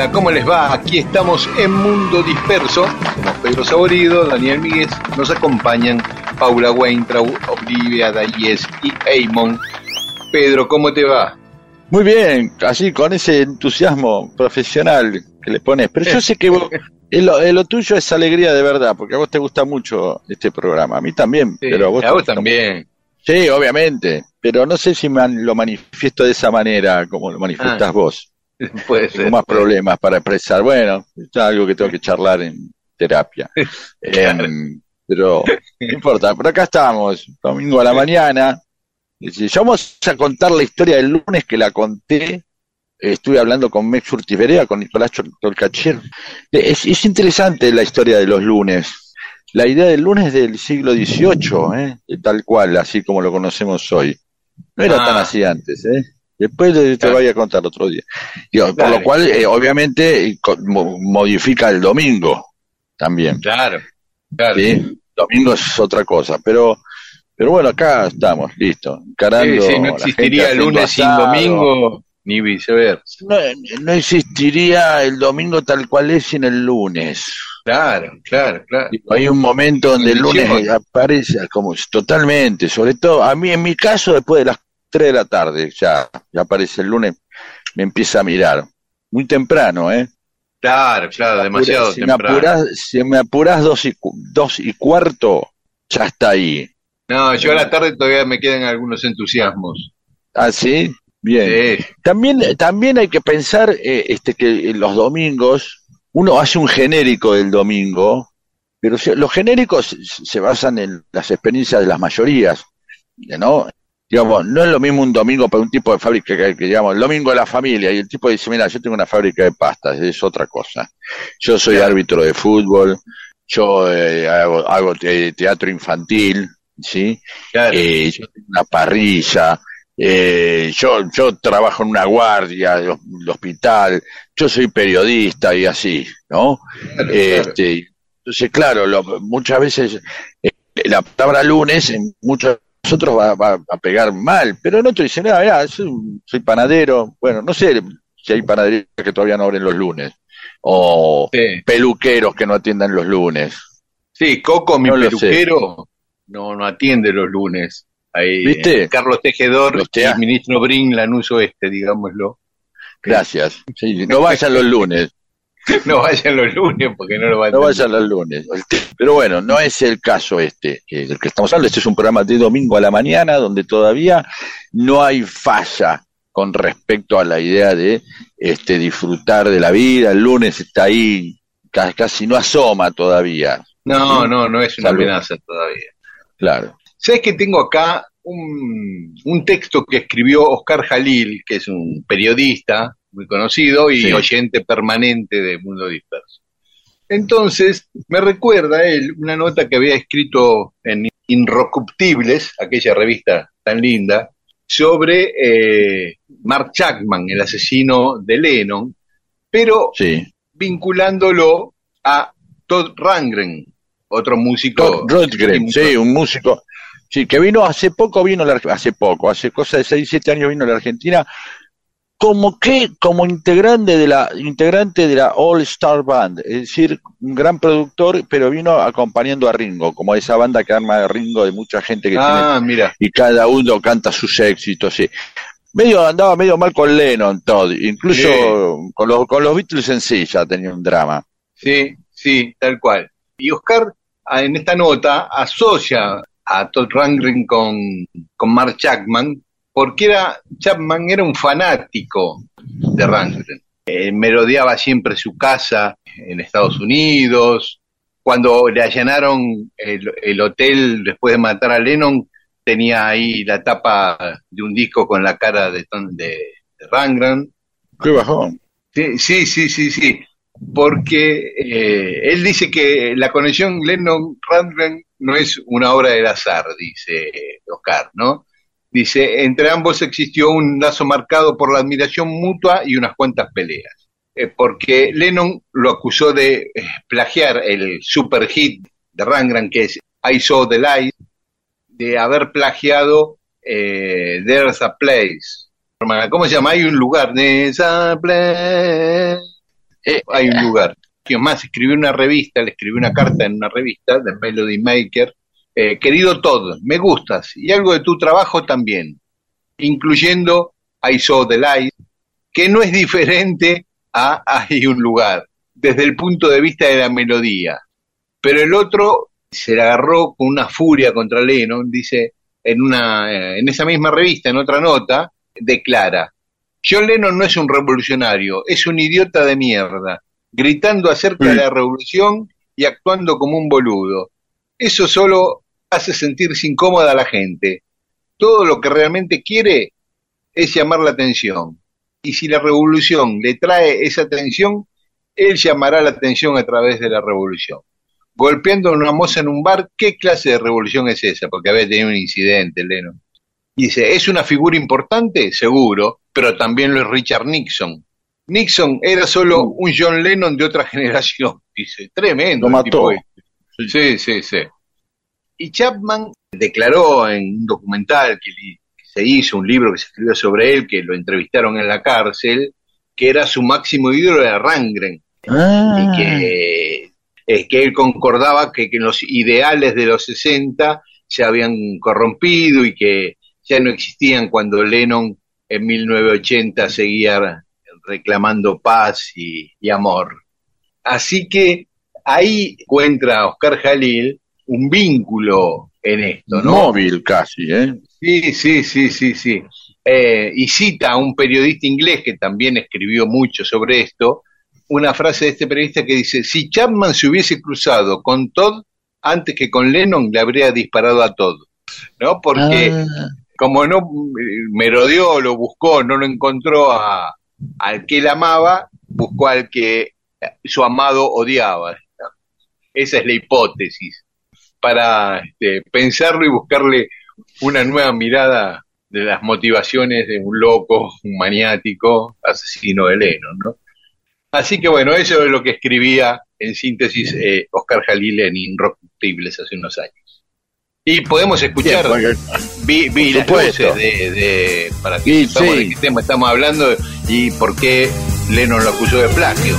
Hola, ¿cómo les va? Aquí estamos en Mundo Disperso. Somos Pedro Saborido, Daniel Míguez. Nos acompañan Paula Weintraub, Olivia Dayes y Eamon. Pedro, ¿cómo te va? Muy bien, así con ese entusiasmo profesional que le pones. Pero yo sé que vos, lo, lo tuyo es alegría de verdad, porque a vos te gusta mucho este programa. A mí también, Sí, pero a vos, a vos también. Sí, obviamente. Pero no sé si man- lo manifiesto de esa manera como lo manifiestas Ah, vos. Puede Tengo ser. más problemas para expresar. Bueno, es algo que tengo que charlar en terapia. Em, pero no importa, por acá estamos, domingo a la mañana. Ya vamos a contar la historia del lunes que la conté. Estuve hablando con Mex Urtiberea, con Nicolás. Eh, Es, es interesante la historia de los lunes. La idea del lunes del siglo XVIII, ¿eh? Tal cual, así como lo conocemos hoy. No era Ah. tan así antes, ¿eh? Después te, Claro. voy a contar otro día. Digo, por lo cual, eh, obviamente, modifica el domingo también. Claro, claro. ¿sí? Domingo es otra cosa, pero pero bueno, acá estamos, listo, encarando Sí, sí, no existiría haciendo lunes sin domingo, ni viceversa. No, no existiría el domingo tal cual es sin el lunes. Claro, claro, claro. Hay un momento donde el lunes aparece como totalmente, sobre todo, a mí en mi caso, después de las 3 de la tarde, ya, ya aparece el lunes, me empieza a mirar. Muy temprano, ¿eh? Claro, claro, demasiado si me temprano. apurás, si me apurás dos y, dos y cuarto, ya está ahí. No, yo a la tarde todavía me quedan algunos entusiasmos. ¿Ah, sí? Bien. Sí, También, también hay que pensar eh, este, que los domingos, uno hace un genérico del domingo, pero los genéricos se basan en las experiencias de las mayorías, ¿no? Digamos, no es lo mismo un domingo para un tipo de fábrica que, que digamos, el domingo de la familia, y el tipo dice, mira, yo tengo una fábrica de pastas, es otra cosa. Yo soy Claro. árbitro de fútbol, yo eh, hago, hago te- teatro infantil, ¿sí? claro. Eh, yo tengo una parrilla, eh, yo, yo trabajo en una guardia de, hos- de hospital, yo soy periodista y así, ¿no? claro, Este, entonces, claro, lo- muchas veces eh, la palabra lunes en muchos otros va, va a pegar mal, pero en otro dicen, ah, mirá, soy, soy panadero, bueno, no sé si hay panaderías que todavía no abren los lunes, o Sí. peluqueros que no atiendan los lunes. Sí, Coco, mi No peluquero, no, no atiende los lunes. Ahí, ¿Viste? eh, Carlos Tejedor y el ministro Brin Lanús Oeste, digámoslo. Gracias. Sí, no vayan los lunes. No vayan los lunes porque no lo van a No vayan los lunes. Pero bueno, no es el caso este eh, del que estamos hablando. Este es un programa de domingo a la mañana donde todavía no hay falla con respecto a la idea de este disfrutar de la vida. El lunes está ahí, ca- casi no asoma todavía. No, no, no es una Salud. amenaza todavía. Claro. ¿Sabes que tengo acá un, un texto que escribió Oscar Jalil, que es un periodista muy conocido y Sí. oyente permanente de Mundo Disperso? Entonces, me recuerda él una nota que había escrito en Inrocuptibles, aquella revista tan linda, sobre eh, Mark Chapman, el asesino de Lennon, pero Sí. vinculándolo a Todd Rangren, otro músico. Todd Rundgren, sí, un músico. Sí, que vino hace poco, vino la, hace poco, hace cosa de 6, 7 años vino a la Argentina, como que, como integrante de la, integrante de la All Star Band, es decir, un gran productor, pero vino acompañando a Ringo, como esa banda que arma de Ringo de mucha gente que Ah, tiene, mira. y cada uno canta sus éxitos, sí. Medio, andaba medio mal con Lennon, todo, incluso Sí. con los, con los Beatles en sí ya tenía un drama. Sí, sí, tal cual. Y Oscar, ah, en esta nota, asocia a Todd Rundgren con, con Mark Chapman, porque era, Chapman era un fanático de Rundgren. Eh, merodeaba siempre su casa en Estados Unidos. Cuando le allanaron el, el hotel después de matar a Lennon, tenía ahí la tapa de un disco con la cara de, de. Qué bajón. Sí, sí, sí, sí, sí. Porque eh, él dice que la conexión Lennon-Rundgren no es una obra del azar, dice Oscar, ¿no? Dice, entre ambos existió un lazo marcado por la admiración mutua y unas cuantas peleas. Eh, porque Lennon lo acusó de eh, plagiar el super hit de Rundgren, que es I Saw the Light, de haber plagiado eh, There's a Place. ¿Cómo se llama? Hay un lugar. There's a place. Eh, hay un lugar. Más escribió una revista, le escribió una carta en una revista de Melody Maker. Eh, querido Todd, me gustas y algo de tu trabajo también, incluyendo I Saw the Light, que no es diferente a Hay un lugar, desde el punto de vista de la melodía. Pero el otro se la agarró con una furia contra Lennon, dice en, una, eh, en esa misma revista, en otra nota, declara, John Lennon no es un revolucionario, es un idiota de mierda, gritando acerca de la revolución y actuando como un boludo. Eso solo hace sentirse incómoda a la gente. Todo lo que realmente quiere es llamar la atención. Y si la revolución le trae esa atención, él llamará la atención a través de la revolución. Golpeando a una moza en un bar, ¿qué clase de revolución es esa? Porque había tenido un incidente, Lennon. Dice, ¿es una figura importante? Seguro, pero también lo es Richard Nixon. Nixon era solo un John Lennon de otra generación. Dice, tremendo. Lo tipo mató. este. Sí, sí, sí. Y Chapman declaró en un documental que se hizo, un libro que se escribió sobre él, que lo entrevistaron en la cárcel, que era su máximo ídolo de Rangren Ah. y que, es que él concordaba que, que los ideales de los 60 se habían corrompido y que ya no existían cuando Lennon en 1980 seguía reclamando paz y, y amor. Así que ahí encuentra Oscar Jalil un vínculo en esto, ¿no? Móvil casi, ¿eh? Sí, sí, sí, sí, sí. Eh, y cita a un periodista inglés que también escribió mucho sobre esto, una frase de este periodista que dice, si Chapman se hubiese cruzado con Todd antes que con Lennon, le habría disparado a Todd, ¿no? Porque Ah. como no eh, merodeó, lo buscó, no lo encontró a, al que él amaba, buscó al que su amado odiaba. ¿no? Esa es la hipótesis, para este, pensarlo y buscarle una nueva mirada de las motivaciones de un loco, un maniático, asesino de Lennon, ¿no? Así que bueno, eso es lo que escribía en síntesis eh, Oscar Jalil en Inrocuptibles hace unos años. Y podemos escuchar vi, vi las luces de, de- para que sí. de qué tema estamos hablando y por qué Lennon lo acusó de plagio.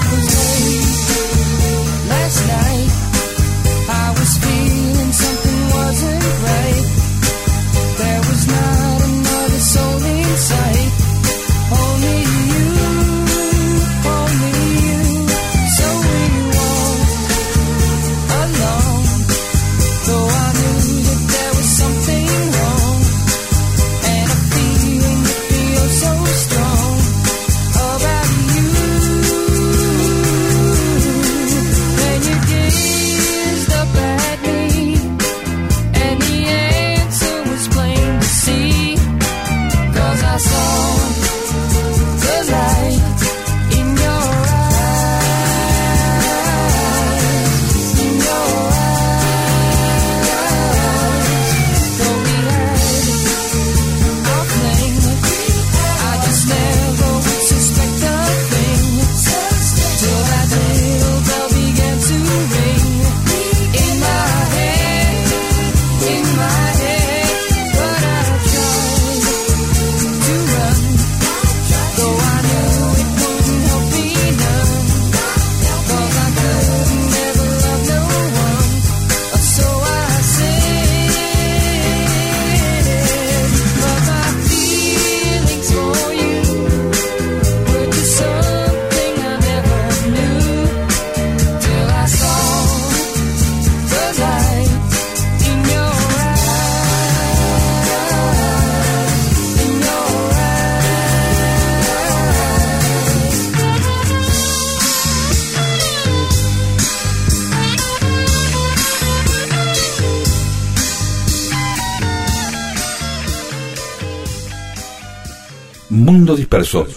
Mundo Disperso.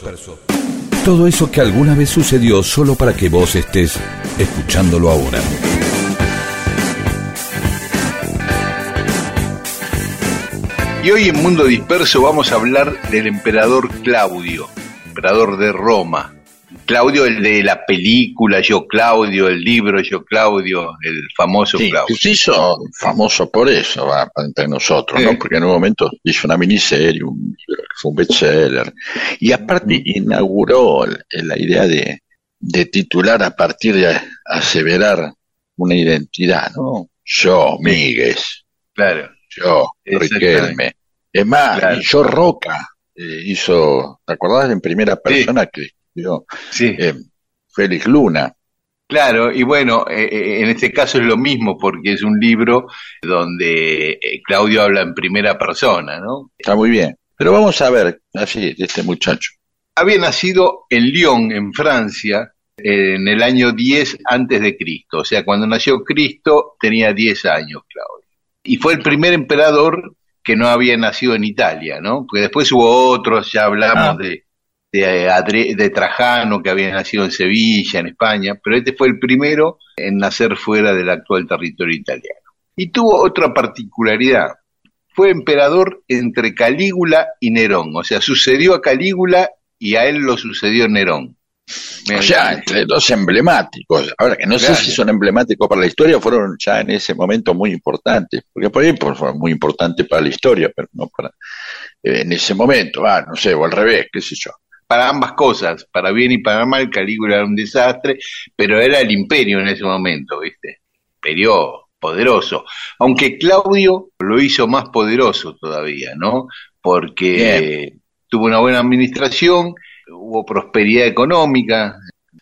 Todo eso que alguna vez sucedió solo para que vos estés escuchándolo ahora. Y hoy en Mundo Disperso vamos a hablar del emperador Claudio, emperador de Roma. Claudio, el de la película Yo Claudio, el libro Yo Claudio, el famoso Sí, Claudio. se hizo famoso por eso, va, entre nosotros, Sí. ¿no? Porque en un momento hizo una miniserie, un libro que fue un bestseller, y aparte inauguró la idea de, de titular a partir de aseverar una identidad, ¿no? Yo, Míguez, Claro, yo. Riquelme. Es más, Claro. yo Roca eh, hizo, ¿te acordás en primera persona que sí, eh, Félix Luna? claro. Y bueno, eh, eh, en este caso es lo mismo porque es un libro donde Claudio habla en primera persona, ¿no? Está muy bien. Pero vamos a ver, así, de este muchacho. Había nacido en Lyon, en Francia, en el año 10 antes de Cristo. O sea, cuando nació Cristo tenía 10 años, Claudio. Y fue el primer emperador que no había nacido en Italia, ¿no? Porque después hubo otros, ya hablamos Ah. de, de, de Trajano, que había nacido en Sevilla, en España, pero este fue el primero en nacer fuera del actual territorio italiano. Y tuvo otra particularidad. Fue emperador entre Calígula y Nerón, o sea, sucedió a Calígula y a él lo sucedió Nerón. Me- O sea, entre dos emblemáticos. Ahora que no Claro. sé si son emblemáticos para la historia, fueron ya en ese momento muy importantes. Porque por ahí pues, fueron muy importantes para la historia, pero no para. eh, en ese momento, ah, no sé, o al revés, qué sé yo. Para ambas cosas, para bien y para mal, Calígula era un desastre, pero era el imperio en ese momento, ¿viste? Imperio poderoso. Aunque Claudio lo hizo más poderoso todavía, ¿no? Porque tuvo una buena administración, hubo prosperidad económica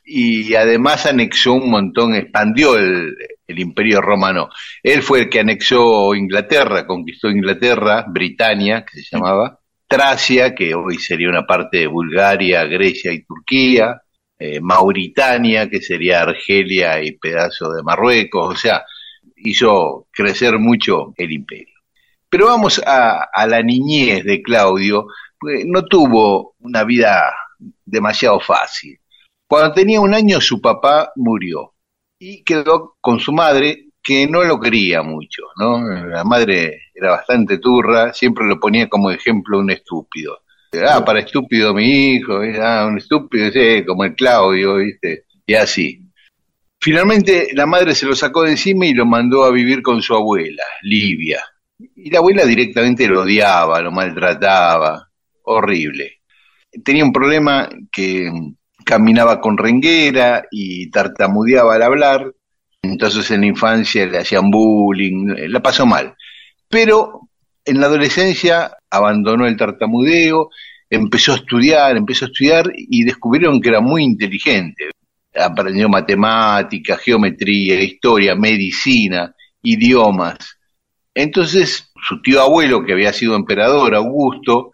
y además anexó un montón, expandió el, el imperio romano. Él fue el que anexó Inglaterra, conquistó Inglaterra, Britania, que se llamaba, Tracia, que hoy sería una parte de Bulgaria, Grecia y Turquía, eh, Mauritania, que sería Argelia y pedazo de Marruecos, o sea, hizo crecer mucho el imperio. Pero vamos a, a la niñez de Claudio, pues no tuvo una vida demasiado fácil. Cuando tenía un año su papá murió y quedó con su madre que no lo quería mucho, ¿no? La madre era bastante turra, siempre lo ponía como ejemplo un estúpido. Ah, para estúpido mi hijo, ¿eh? ah, un estúpido, sí, como el Claudio, ¿viste? Y así. Finalmente la madre se lo sacó de encima y lo mandó a vivir con su abuela, Livia. Y la abuela directamente lo odiaba, lo maltrataba, horrible. Tenía un problema que caminaba con renguera y tartamudeaba al hablar, entonces en la infancia le hacían bullying, la pasó mal. Pero en la adolescencia abandonó el tartamudeo, empezó a estudiar, empezó a estudiar y descubrieron que era muy inteligente. Aprendió matemáticas, geometría, historia, medicina, idiomas. Entonces su tío abuelo, que había sido emperador, Augusto,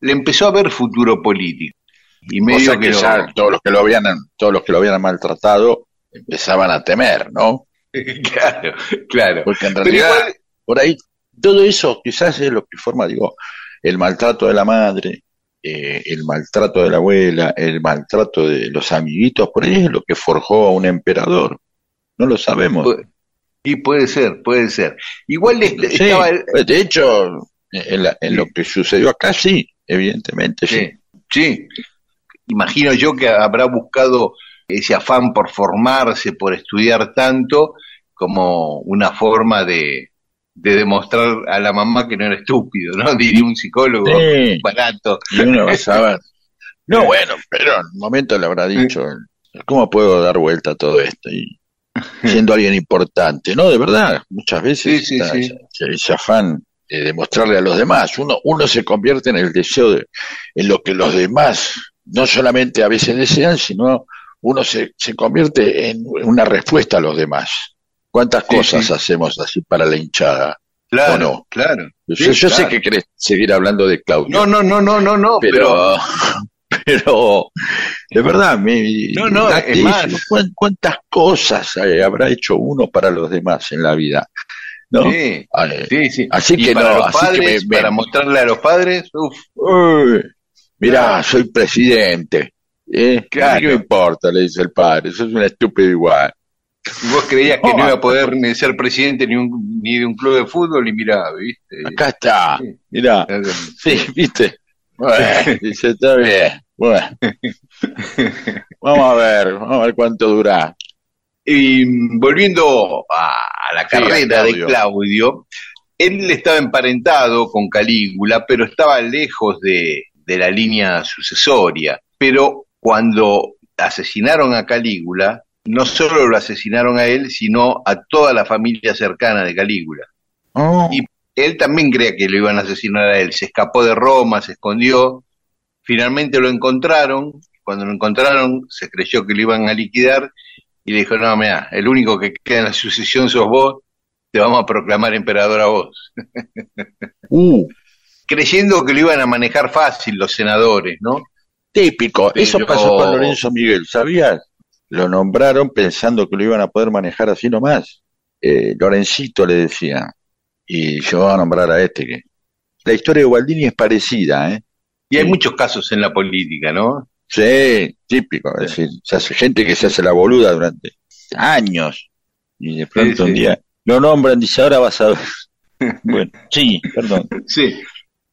le empezó a ver futuro político. Y medio Cosa que que lo- ya todos los que lo habían, todos los que lo habían maltratado empezaban a temer, ¿no? claro, claro. Porque en realidad, igual, por ahí, todo eso quizás es lo que forma, digo, el maltrato de la madre, eh, el maltrato de la abuela, el maltrato de los amiguitos, por ahí es lo que forjó a un emperador. No lo sabemos. Y puede ser, puede ser. Igual Sí, estaba el- de hecho, en, la- en lo que sucedió acá, sí, evidentemente, sí. Sí, sí. Imagino yo que habrá buscado ese afán por formarse, por estudiar tanto, como una forma de, de demostrar a la mamá que no era estúpido, ¿no? Diría un psicólogo Sí, barato. y uno va a saber. No, bueno, pero en un momento le habrá dicho, ¿cómo puedo dar vuelta a todo esto? Y siendo alguien importante, ¿no? De verdad, muchas veces Sí, sí. ese, ese afán de demostrarle a los demás. Uno, uno se convierte en el deseo de, en lo que los demás no solamente a veces desean, sino uno se, se convierte en una respuesta a los demás. ¿Cuántas Sí, cosas sí. hacemos así para la hinchada? Claro, ¿O no? claro. Yo, Sí, yo sé que querés seguir hablando de Claudio. No, no, no, no, no, no, pero, pero, de verdad, me, No, no, date es más. eso. ¿Cuán- ¿Cuántas cosas eh, habrá hecho uno para los demás en la vida? ¿no? sí, sí, sí. Así y que para no, que padres, me- me- para mostrarle a los padres, uf, uy, mirá, soy presidente. ¿Eh? Claro. ¿Qué me importa? Le dice el padre, sos un estúpido igual. Vos creías que No. no iba a poder ni ser presidente ni, un- ni de un club de fútbol y mirá, ¿viste? Acá está, Sí. mirá. Sí, ¿viste? Bueno, dice, está bien. Bueno. Vamos a ver, vamos a ver cuánto dura. Y volviendo a, la Sí, carrera de Claudio. Claudio, él estaba emparentado con Calígula, pero estaba lejos de, de la línea sucesoria. Pero cuando asesinaron a Calígula, no solo lo asesinaron a él, sino a toda la familia cercana de Calígula. Oh, Y él también creía que lo iban a asesinar a él. Se escapó de Roma, se escondió. Finalmente lo encontraron. Cuando lo encontraron, se creyó que lo iban a liquidar. Y le dijo: No, mira, el único que queda en la sucesión sos vos. Te vamos a proclamar emperador a vos. uh, Creyendo que lo iban a manejar fácil los senadores, ¿no? Típico. Eso Pero- pasó con Lorenzo Miguel, ¿sabías? Lo nombraron pensando que lo iban a poder manejar así nomás. Eh, Lorencito le decía. Y yo voy a nombrar a este que. La historia de Gualdini es parecida, ¿eh? Y hay Sí. muchos casos en la política, ¿no? Sí, típico. Es decir, se hace gente que se hace la boluda durante años. Y de pronto Sí, un día lo nombran, dice, ahora vas a ver. bueno, sí, perdón. Sí.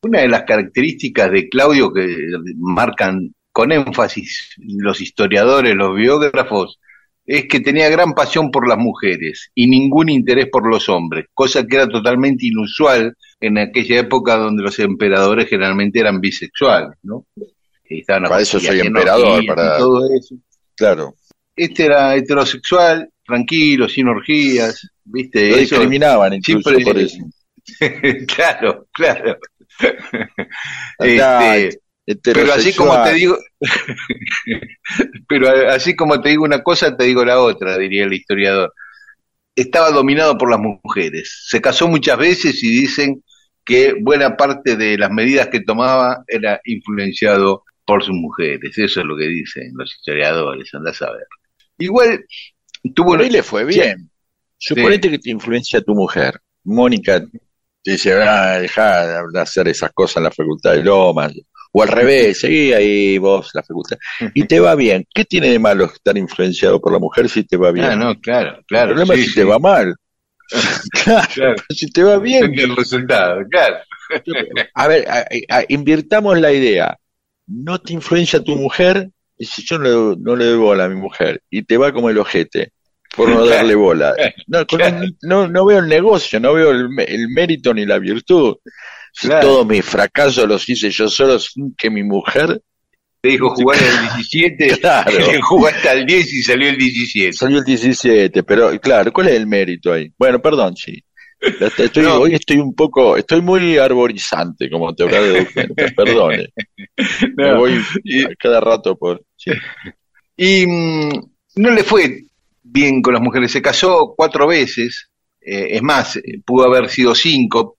Una de las características de Claudio que marcan con énfasis los historiadores, los biógrafos, es que tenía gran pasión por las mujeres y ningún interés por los hombres, cosa que era totalmente inusual en aquella época donde los emperadores generalmente eran bisexuales, ¿no? Estaban Para eso soy emperador, para- todo eso. Claro. Este era heterosexual, tranquilo, sin orgías, ¿viste? Lo Eso- discriminaban incluso siempre- por eso. claro, claro. Este, pero así como te digo, pero así como te digo una cosa, te digo la otra, diría el historiador. Estaba dominado por las mujeres. Se casó muchas veces y dicen que buena parte de las medidas que tomaba era influenciado por sus mujeres. Eso es lo que dicen los historiadores, andás a ver. Igual tuvo ahí le fue bien. Suponete que te influencia tu mujer. Mónica te dice, ah, dejá de hacer esas cosas en la facultad de Lomas. O al revés, seguí ahí vos la facultad. Y te va bien. ¿Qué tiene de malo estar influenciado por la mujer si te va bien? Ah, no, claro, claro. El problema sí, es si sí. te va mal. claro, Claro. si te va bien. Del resultado, claro. A ver, a- a- invirtamos la idea. No te influencia tu mujer, y si yo no, le- no le doy bola a mi mujer, y te va como el ojete, por no darle bola. No, no, no veo el negocio, no veo el, el mérito ni la virtud. Si Claro. todos mis fracasos los hice yo solo sin que mi mujer Te dijo jugar el 17, Claro. hasta el 10 y salió el 17. salió el 17, pero claro, ¿cuál es el mérito ahí? Bueno, perdón, sí. Estoy, No. Hoy estoy un poco, estoy muy arborizante, como te habrá cuenta, perdone. Me No. voy Y- cada rato por... sí. Y mm, no le fue bien con las mujeres, se casó cuatro veces, eh, es más, eh, pudo haber sido cinco,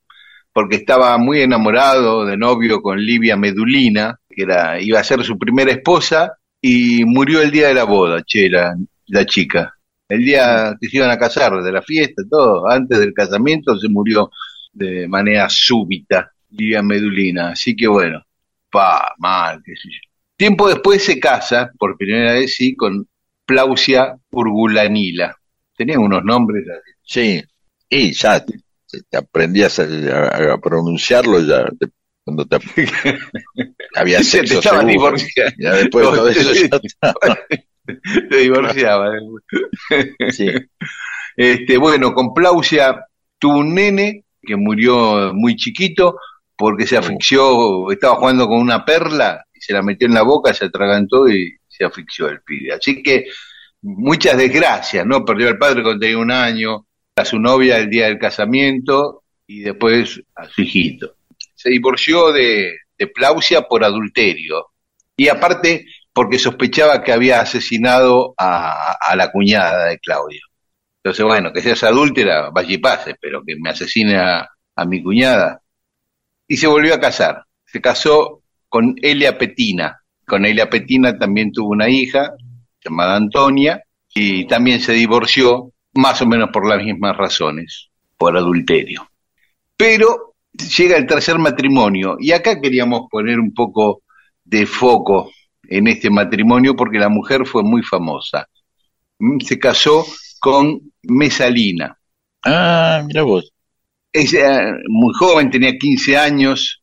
porque estaba muy enamorado de novio con Livia Medulina, que era, iba a ser su primera esposa, y murió el día de la boda, che, la, la chica. El día que se iban a casar, de la fiesta, todo, antes del casamiento se murió de manera súbita, Livia Medulina. Así que bueno, pa, mal, qué sé. Tiempo después se casa, por primera vez sí, con Plausia Urgulanila. Tenía unos nombres. Sí, y te, te aprendías a, a- a pronunciarlo ya te- cuando te había Se te sexo estaba seguro. divorciando. Ya después de todo eso ya. Te divorciaba. Sí. Este, bueno, con Plausia tuvo un nene que murió muy chiquito porque se asfixió, estaba jugando con una perla y se la metió en la boca, se atragantó y se asfixió el pibe. Así que muchas desgracias, ¿no? Perdió al padre cuando tenía un año, a su novia el día del casamiento y después a su hijito. Se divorció de, de Plausia por adulterio y aparte porque sospechaba que había asesinado a, la cuñada de Claudio. Entonces, bueno, que seas adúltera, vaya y pase, pero que me asesine a, a mi cuñada. Y se volvió a casar. Se casó con Elia Petina. Con Elia Petina también tuvo una hija llamada Antonia y también se divorció más o menos por las mismas razones, por adulterio. Pero llega el tercer matrimonio y acá queríamos poner un poco de foco en este matrimonio porque la mujer fue muy famosa. Mm, Se casó con Mesalina. Ah, mira vos. Ella, muy joven, tenía 15 años.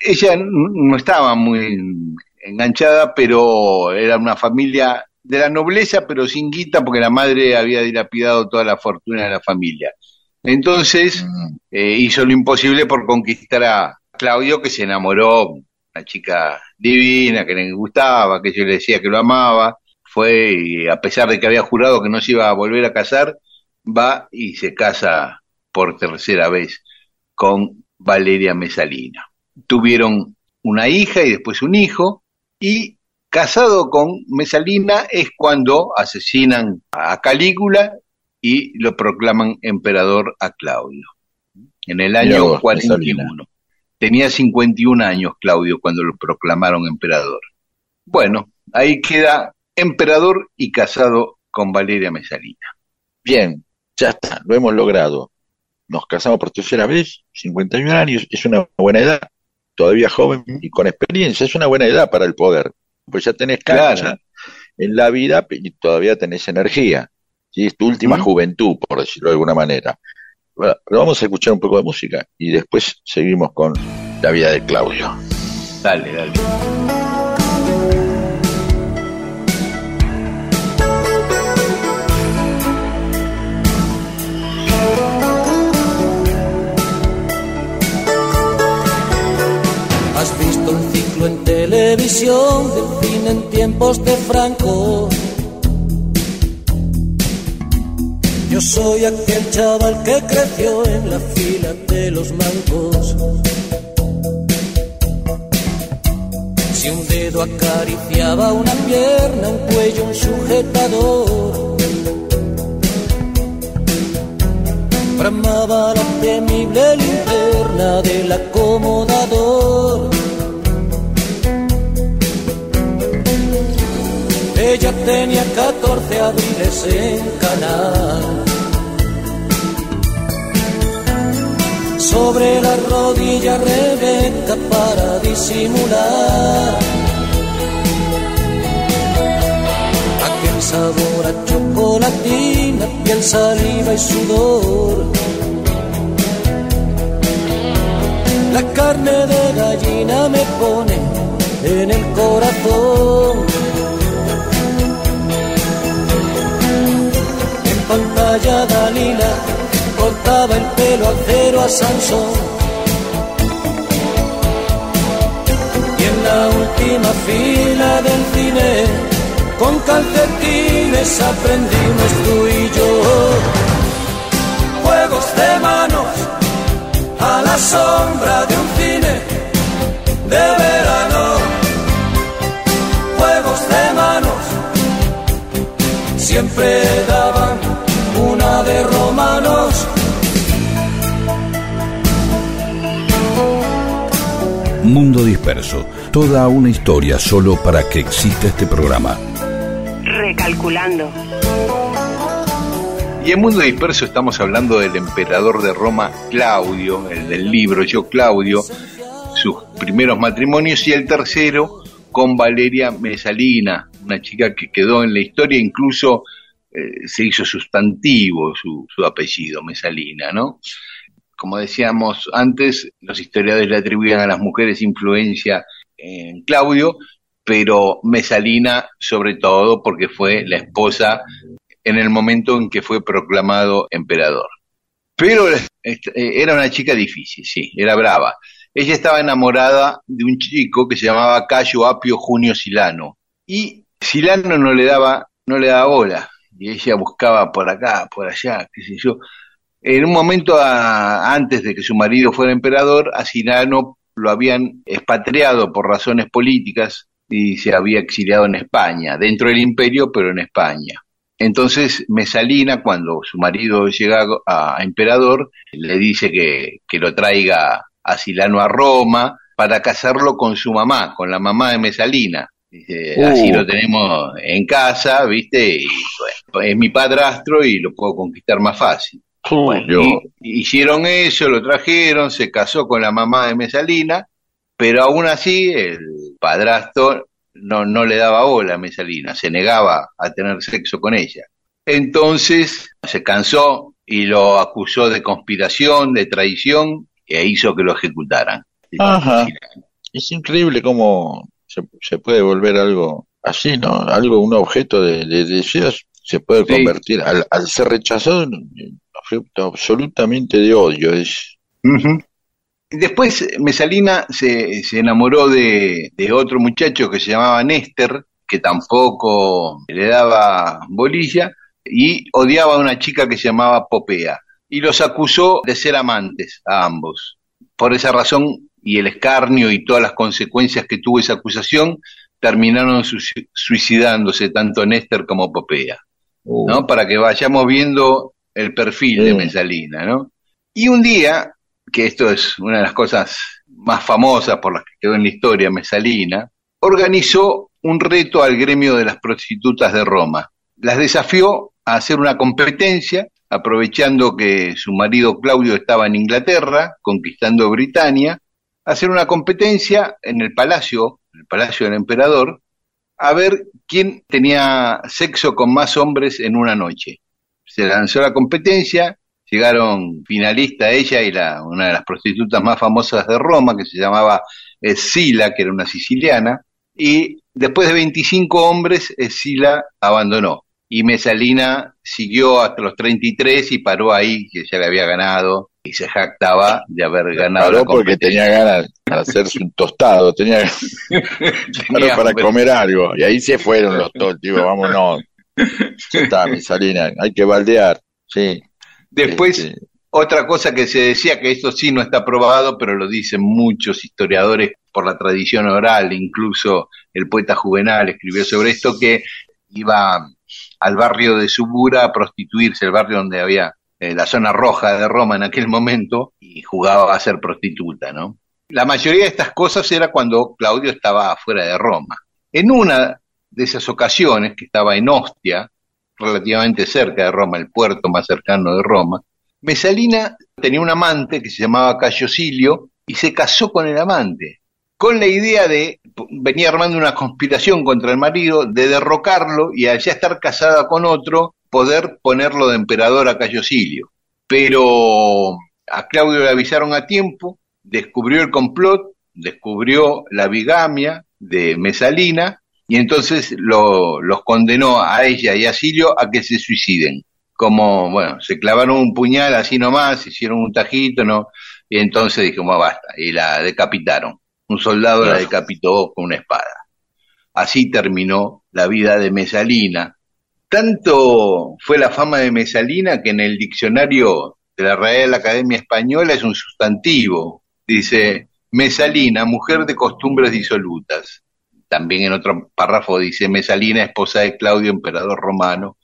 Ella no estaba muy enganchada, pero era una familia de la nobleza, pero sin guita, porque la madre había dilapidado toda la fortuna de la familia. Entonces Mm, eh, hizo lo imposible por conquistar a Claudio, que se enamoró, una chica divina, que le gustaba, que yo le decía que lo amaba. Fue, y a pesar de que había jurado que no se iba a volver a casar, va y se casa por tercera vez con Valeria Mesalina. Tuvieron una hija y después un hijo, y casado con Mesalina es cuando asesinan a Calígula y lo proclaman emperador a Claudio. En el año vos, 41. Tenía 51 años Claudio cuando lo proclamaron emperador. Bueno, ahí queda emperador y casado con Valeria Mesalina. Bien, ya está, lo hemos logrado. Nos casamos por tercera vez, 51 años, es una buena edad, todavía joven y con experiencia, es una buena edad para el poder. Pues ya tenés cancha Claro. en la vida y todavía tenés energía. ¿sí? Es tu última juventud, por decirlo de alguna manera. Bueno, pero vamos a escuchar un poco de música y después seguimos con la vida de Claudio. Dale, dale. Televisión del fin en tiempos de Franco. Yo soy aquel chaval que creció en la fila de los mancos. Si un dedo acariciaba una pierna, un cuello, un sujetador. Bramaba la temible linterna del acomodador. Ella tenía 14 abriles en canal. Sobre la rodilla Rebeca para disimular. Aquel sabor a chocolatina, piel, saliva y sudor. La carne de gallina me pone en el corazón. Pantalla Dalila cortaba el pelo al cero a Sansón. Y en la última fila del cine, con calcetines aprendimos tú y yo. Juegos de manos a la sombra de un cine de verano. Juegos de manos siempre Disperso. Toda una historia solo para que exista este programa. Recalculando. Y en Mundo Disperso estamos hablando del emperador de Roma, Claudio, el del libro Yo Claudio, sus primeros matrimonios y el tercero con Valeria Mesalina, una chica que quedó en la historia, incluso eh, se hizo sustantivo su, su apellido, Mesalina, ¿no? Como decíamos antes, los historiadores le atribuían a las mujeres influencia en Claudio, pero Mesalina sobre todo porque fue la esposa en el momento en que fue proclamado emperador. Pero eh, era una chica difícil, sí, era brava. Ella estaba enamorada de un chico que se llamaba Cayo Apio Junio Silano. Y Silano no le daba, no le daba bola. Y ella buscaba por acá, por allá, qué sé yo. En un momento a- antes de que su marido fuera emperador, a lo habían expatriado por razones políticas y se había exiliado en España, dentro del imperio, pero en España. Entonces Mesalina, cuando su marido llega a, a emperador, le dice que, que lo traiga a Silano a Roma para casarlo con su mamá, con la mamá de Mesalina. Dice, Uh. Así lo tenemos en casa, ¿viste? Y bueno, es mi padrastro y lo puedo conquistar más fácil. Y- hicieron eso, lo trajeron, se casó con la mamá de Mesalina, pero aún así el padrastro no, no le daba bola a Mesalina, se negaba a tener sexo con ella. Entonces se cansó y lo acusó de conspiración, de traición, e hizo que lo ejecutaran. Ajá. Es increíble cómo se, se puede volver algo así, ¿no? Algo, un objeto de, de deseos se puede Sí. convertir, al, al ser rechazado, en un objeto absolutamente de odio. Es. Después Mesalina se, se enamoró de, de otro muchacho que se llamaba Néstor, que tampoco le daba bolilla, y odiaba a una chica que se llamaba Popea. Y los acusó de ser amantes a ambos. Por esa razón y el escarnio y todas las consecuencias que tuvo esa acusación, terminaron suici- suicidándose tanto Néstor como Popea. Uh, ¿no? Para que vayamos viendo el perfil de. Mesalina, ¿no? Y un día, que esto es una de las cosas más famosas por las que quedó en la historia, Mesalina, organizó un reto al gremio de las prostitutas de Roma. Las desafió a hacer una competencia, aprovechando que su marido Claudio estaba en Inglaterra, conquistando Britania, hacer una competencia en el palacio, en el palacio del emperador, a ver quién tenía sexo con más hombres en una noche. Se lanzó la competencia, llegaron finalista ella y la, una de las prostitutas más famosas de Roma, que se llamaba Escila, que era una siciliana, y después de 25 hombres, Escila abandonó. Y Mesalina siguió hasta los 33 y paró ahí, que ya le había ganado, y se jactaba de haber ganado paró la porque tenía ganas de hacerse un tostado, tenía ganas Tenía para comer algo. Y ahí se fueron los dos, digo, vámonos. Ya está, mi Salina, hay que baldear. Sí. Después, Este, Otra cosa que se decía, que esto sí no está probado, pero lo dicen muchos historiadores por la tradición oral, incluso el poeta Juvenal escribió sobre esto, que iba al barrio de Subura a prostituirse, el barrio donde había eh, la zona roja de Roma en aquel momento, y jugaba a ser prostituta, ¿no? La mayoría de estas cosas era cuando Claudio estaba fuera de Roma. En una de esas ocasiones, que estaba en Ostia, relativamente cerca de Roma, el puerto más cercano de Roma, Mesalina tenía un amante que se llamaba Cayo Silio y se casó con el amante, con la idea de, venía armando una conspiración contra el marido, de derrocarlo y al ya estar casada con otro, poder ponerlo de emperador a Cayo Silio. Pero a Claudio le avisaron a tiempo, descubrió el complot, descubrió la bigamia de Mesalina y entonces lo- los condenó a ella y a Silio a que se suiciden como, bueno, se clavaron un puñal así nomás, hicieron un tajito, ¿no? Y entonces dijimos, basta, y la decapitaron. Un soldado la decapitó con una espada. Así terminó la vida de Mesalina. Tanto fue la fama de Mesalina que en el diccionario de la Real Academia Española es un sustantivo. Dice, Mesalina, mujer de costumbres disolutas. También en otro párrafo dice, Mesalina, esposa de Claudio, emperador romano.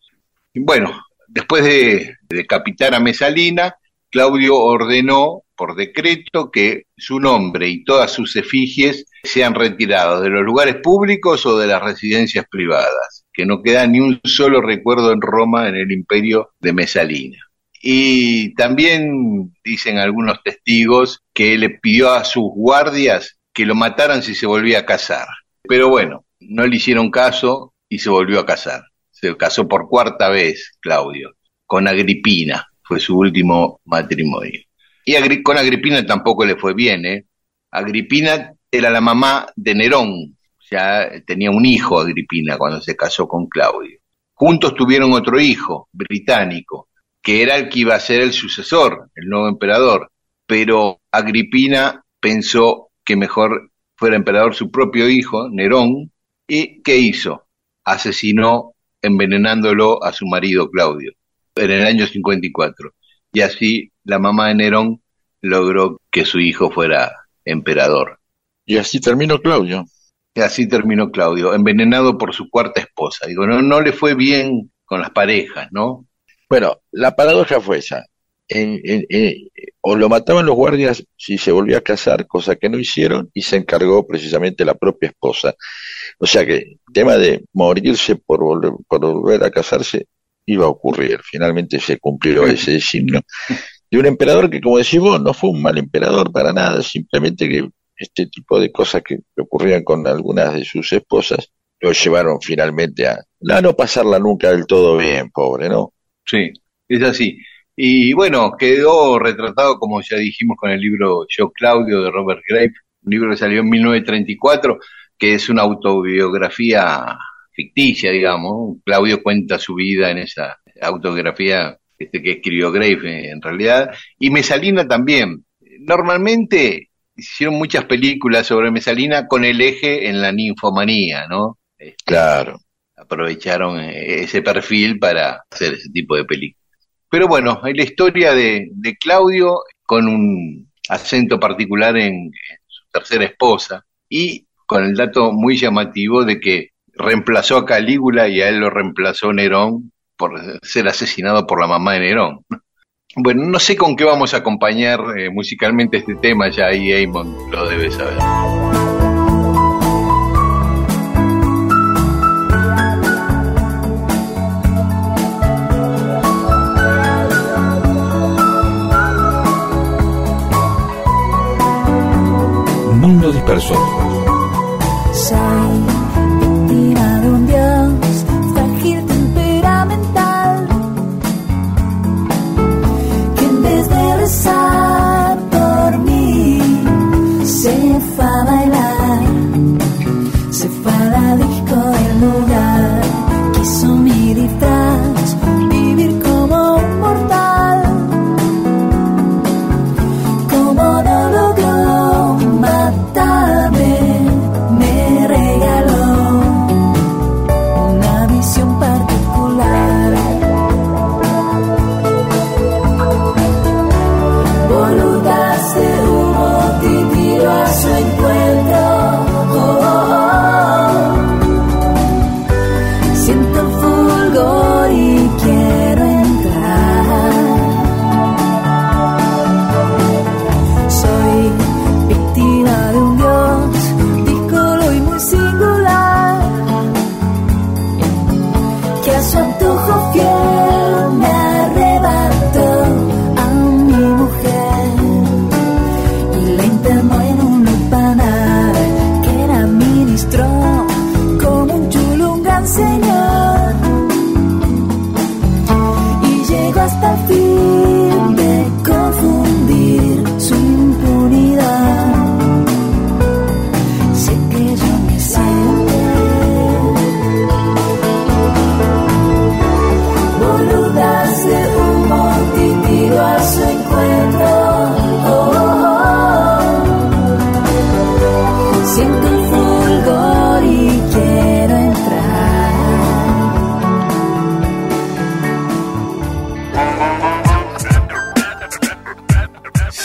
Bueno, después de decapitar a Mesalina, Claudio ordenó por decreto que su nombre y todas sus efigies sean retirados de los lugares públicos o de las residencias privadas, que no queda ni un solo recuerdo en Roma en el imperio de Mesalina. Y también dicen algunos testigos que le pidió a sus guardias que lo mataran si se volvía a casar. Pero bueno, no le hicieron caso y se volvió a casar. Se casó por cuarta vez, Claudio, con Agripina, fue su último matrimonio. Y con Agripina tampoco le fue bien, ¿eh? Agripina era la mamá de Nerón, ya tenía un hijo Agripina cuando se casó con Claudio. Juntos tuvieron otro hijo, británico, que era el que iba a ser el sucesor, el nuevo emperador. Pero Agripina pensó que mejor fuera emperador su propio hijo, Nerón, y ¿qué hizo? Asesinó envenenándolo a su marido Claudio en el año 54. Y así la mamá de Nerón logró que su hijo fuera emperador. Y así terminó Claudio. Y así terminó Claudio, envenenado por su cuarta esposa. Digo, no, no le fue bien con las parejas, ¿no? Bueno, la paradoja fue esa. En- en- en- o lo mataban los guardias si se volvía a casar, cosa que no hicieron, y se encargó precisamente la propia esposa. O sea que el tema de morirse por volver, por volver a casarse iba a ocurrir. Finalmente se cumplió ese designio de un emperador que, como decís vos, no fue un mal emperador para nada, simplemente que este tipo de cosas que, ocurrían con algunas de sus esposas, lo llevaron finalmente a, a no pasarla nunca del todo bien, pobre, ¿no? Sí, es así. Y bueno, quedó retratado, como ya dijimos, con el libro Yo Claudio de Robert Grape, un libro que salió en 1934, que es una autobiografía ficticia, digamos. Claudio cuenta su vida en esa autobiografía este, que escribió Grape en realidad. Y Mesalina también. Normalmente hicieron muchas películas sobre Mesalina con el eje en la ninfomanía, ¿no? Este, Claro. aprovecharon eh, ese perfil para hacer ese tipo de películas. Pero bueno, hay la historia de, de Claudio con un acento particular en, en su tercera esposa y con el dato muy llamativo de que reemplazó a Calígula y a él lo reemplazó Nerón por ser asesinado por la mamá de Nerón. Bueno, no sé con qué vamos a acompañar eh, musicalmente este tema, ya ahí Eamon lo debe saber. Mundo disperso.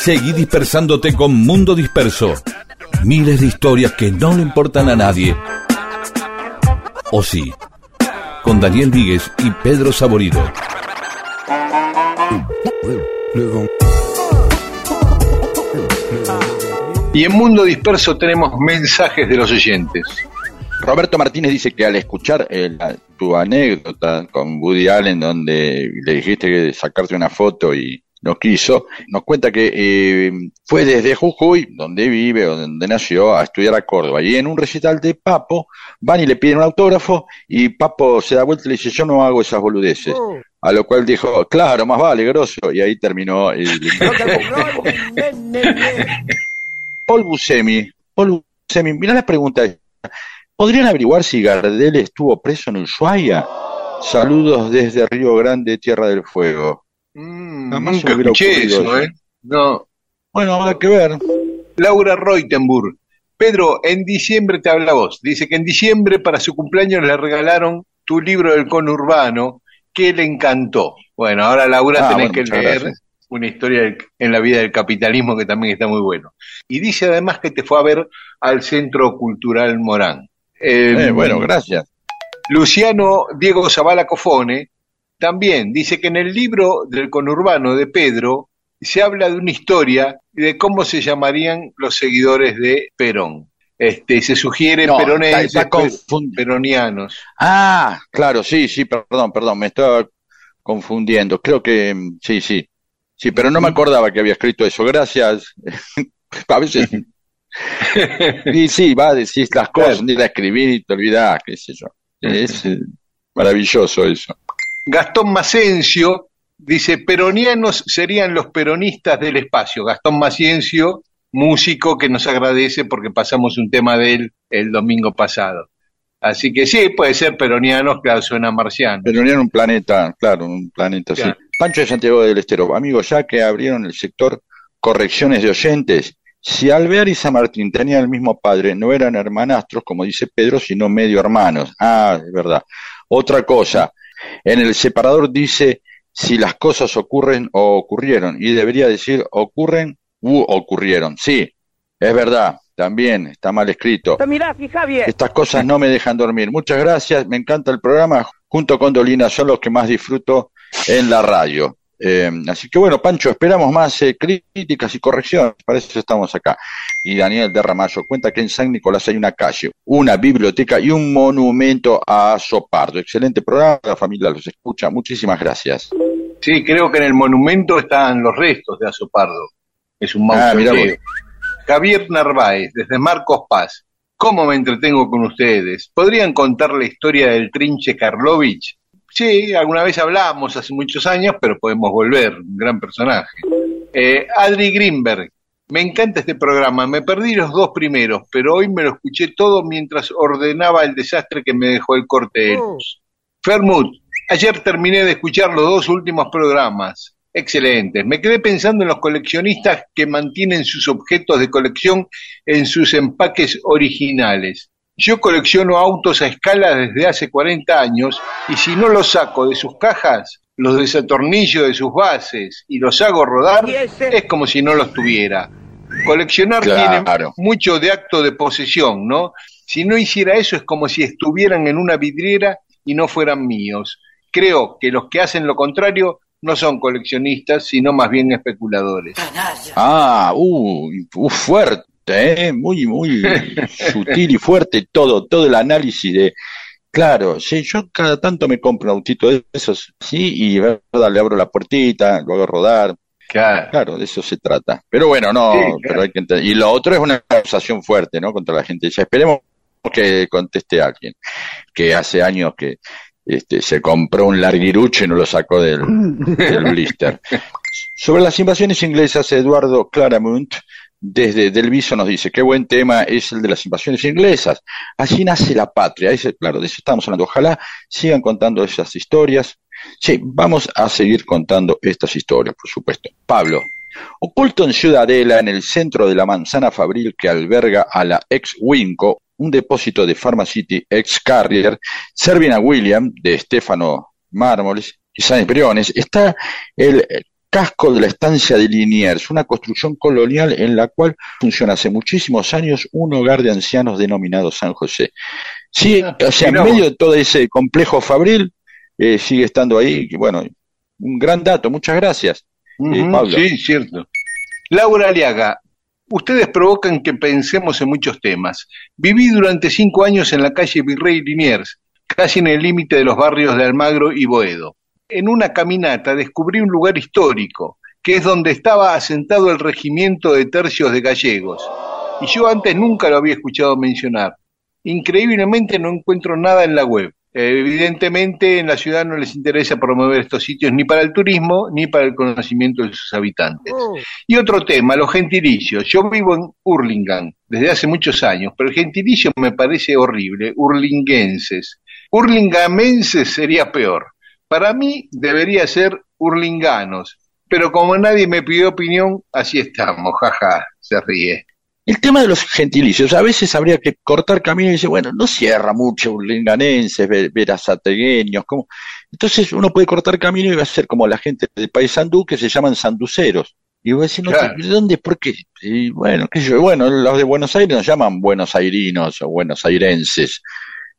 Seguí dispersándote con Mundo Disperso. Miles de historias que no le importan a nadie. O sí, con Daniel Víguez y Pedro Saborido. Y en Mundo Disperso tenemos mensajes de los oyentes. Roberto Martínez dice que al escuchar eh, tu anécdota con Woody Allen, donde le dijiste que sacarte una foto y no quiso, nos cuenta que eh, fue desde Jujuy, donde vive o donde nació, a estudiar a Córdoba. Y en un recital de Papo, van y le piden un autógrafo y Papo se da vuelta y le dice, yo no hago esas boludeces. A lo cual dijo, claro, más vale, grosso. Y ahí terminó el... Paul Buscemi, Paul Buscemi, mirá la pregunta. ¿Podrían averiguar si Gardel estuvo preso en Ushuaia? Saludos desde Río Grande, Tierra del Fuego. Mm, nunca escuché eso. ¿eh? No. Bueno, habrá que ver. Laura Reutenburg. Pedro, en diciembre te habla vos. Dice que en diciembre para su cumpleaños le regalaron tu libro del conurbano que le encantó. Bueno, ahora Laura Ah, tenés bueno, que leer gracias. una historia en la vida del capitalismo que también está muy bueno. Y dice además que te fue a ver al Centro Cultural Morán. Eh, Eh, bueno, gracias. Luciano Diego Zavala Cofone también dice que en el libro del conurbano de Pedro se habla de una historia y de cómo se llamarían los seguidores de Perón. Este, se sugieren No, peronianos. Ah, claro, sí, sí, perdón, perdón, me estaba confundiendo. Creo que mm, sí, sí. Sí, pero no me acordaba que había escrito eso. Gracias. A veces Y sí, va a decir las cosas, ni la escribir y te olvidás, qué sé yo. Es eh, maravilloso eso. Gastón Macencio dice, peronianos serían los peronistas del espacio. Gastón Macencio, músico que nos agradece porque pasamos un tema de él el domingo pasado. Así que sí, puede ser peronianos, claro, suena marciano. Pero no era un planeta, claro, un planeta, Claro. sí. Pancho de Santiago del Estero, amigos, ya que abrieron el sector correcciones de oyentes, si Alvear y San Martín tenían el mismo padre, no eran hermanastros, como dice Pedro, sino medio hermanos. Ah, es verdad. Otra cosa, en el separador dice si las cosas ocurren o ocurrieron, y debería decir ocurren u ocurrieron. Sí, es verdad, también está mal escrito. Estas cosas no me dejan dormir. Muchas gracias, me encanta el programa. Junto con Dolina son los que más disfruto en la radio. Eh, así que bueno, Pancho, esperamos más eh, críticas y correcciones. Para eso estamos acá. Y Daniel de Ramallo cuenta que en San Nicolás hay una calle, una biblioteca y un monumento a Sopardo. Excelente programa, la familia los escucha. Muchísimas gracias. Sí, creo que en el monumento están los restos de Azopardo. Es un Ah, mausoleo. Javier Narváez, desde Marcos Paz. ¿Cómo me entretengo con ustedes? ¿Podrían contar la historia del Trinche Karlovich? Sí, alguna vez hablamos hace muchos años, pero podemos volver. Un gran personaje. Eh, Adri Greenberg. Me encanta este programa. Me perdí los dos primeros, pero hoy me lo escuché todo mientras ordenaba el desastre que me dejó el corte de luz. Fermut, ayer terminé de escuchar los dos últimos programas. Excelentes. Me quedé pensando en los coleccionistas que mantienen sus objetos de colección en sus empaques originales. Yo colecciono autos a escala desde hace 40 años y si no los saco de sus cajas, los desatornillo de sus bases y los hago rodar, es como si no los tuviera. Coleccionar Claro. tiene mucho de acto de posesión, ¿no? Si no hiciera eso es como si estuvieran en una vidriera y no fueran míos. Creo que los que hacen lo contrario no son coleccionistas, sino más bien especuladores. Ah, uh, uh, fuerte, ¿eh? muy, muy sutil y fuerte todo, todo el análisis de, claro, sí, yo cada tanto me compro un autito de esos, sí, y verdad, le abro la puertita, lo hago rodar, Claro. claro, de eso se trata. Pero bueno, no, Sí, claro. pero hay que entender. Y lo otro es una acusación fuerte, ¿no? Contra la gente. Ya esperemos que conteste alguien que hace años que este, se compró un larguirucho y no lo sacó del, del blister. Sobre las invasiones inglesas, Eduardo Claramont desde Del Viso nos dice, qué buen tema es el de las invasiones inglesas. Así nace la patria. Ese, claro, de eso estamos hablando. Ojalá sigan contando esas historias. Sí, vamos a seguir contando estas historias, por supuesto. Pablo, oculto en Ciudadela, en el centro de la manzana fabril que alberga a la ex Winco, un depósito de Pharmacity ex Carrier, Servina William, de Stefano Mármoles y Sáenz Briones, está el casco de la estancia de Liniers, una construcción colonial en la cual funciona hace muchísimos años un hogar de ancianos denominado San José. Sí, o sea, en medio de todo ese complejo fabril, eh, sigue estando ahí. Bueno, un gran dato, muchas gracias. Eh, Pablo. Sí, cierto. Laura Aliaga, ustedes provocan que pensemos en muchos temas. Viví durante cinco años en la calle Virrey Liniers, casi en el límite de los barrios de Almagro y Boedo. En una caminata descubrí un lugar histórico, que es donde estaba asentado el regimiento de tercios de gallegos. Y yo antes nunca lo había escuchado mencionar. Increíblemente no encuentro nada en la web. Eh, Evidentemente en la ciudad no les interesa promover estos sitios ni para el turismo ni para el conocimiento de sus habitantes. Y otro tema, los gentilicios. Yo vivo en Hurlingham desde hace muchos años, pero el gentilicio me parece horrible, hurlinguenses. Hurlingamenses sería peor. Para mí debería ser hurlinganos, pero como nadie me pidió opinión, así estamos, jaja, se ríe. El tema de los gentilicios, a veces habría que cortar camino y decir, bueno, no cierra mucho urlinganenses, ve- verazategueños, como... Entonces uno puede cortar camino y va a ser como la gente de Paysandú que se llaman sanduceros. Y voy a decir, no, Claro. ¿de dónde? ¿Por qué? Y bueno, qué sé yo, bueno, los de Buenos Aires nos llaman buenos airinos o buenos airenses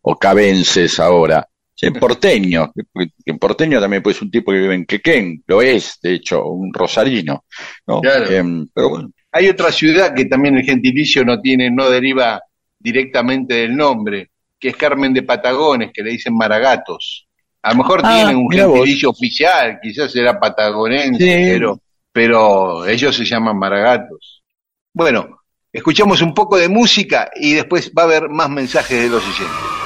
o cabenses ahora. Sí, porteño, que porteño también puede ser un tipo que vive en Quequén, lo es, de hecho, un rosarino, ¿no? Claro. Em, pero bueno, Hay otra ciudad que también el gentilicio no tiene, no deriva directamente del nombre, que es Carmen de Patagones, que le dicen Maragatos. A lo mejor Ah, tienen un vos. gentilicio oficial, quizás será patagonense, Sí. pero, pero ellos se llaman Maragatos. Bueno, Escuchamos un poco de música y después va a haber más mensajes de los oyentes.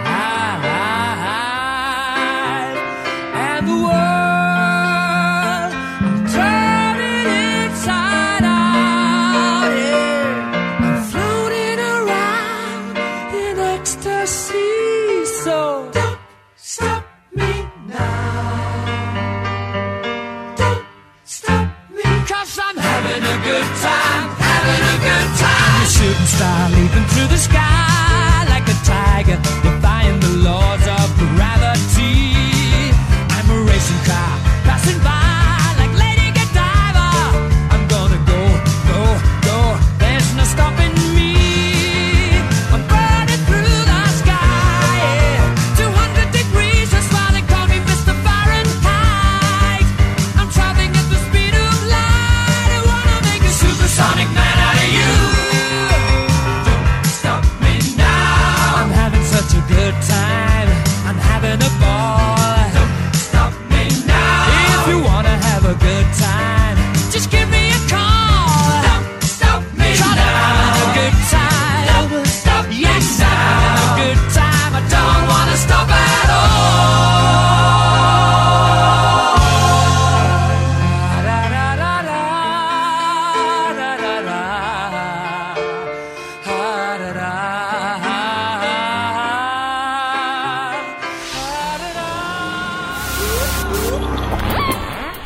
good time, having a good time. I'm a shooting star leaping through the sky like a tiger, defying the laws of gravity. I'm a racing car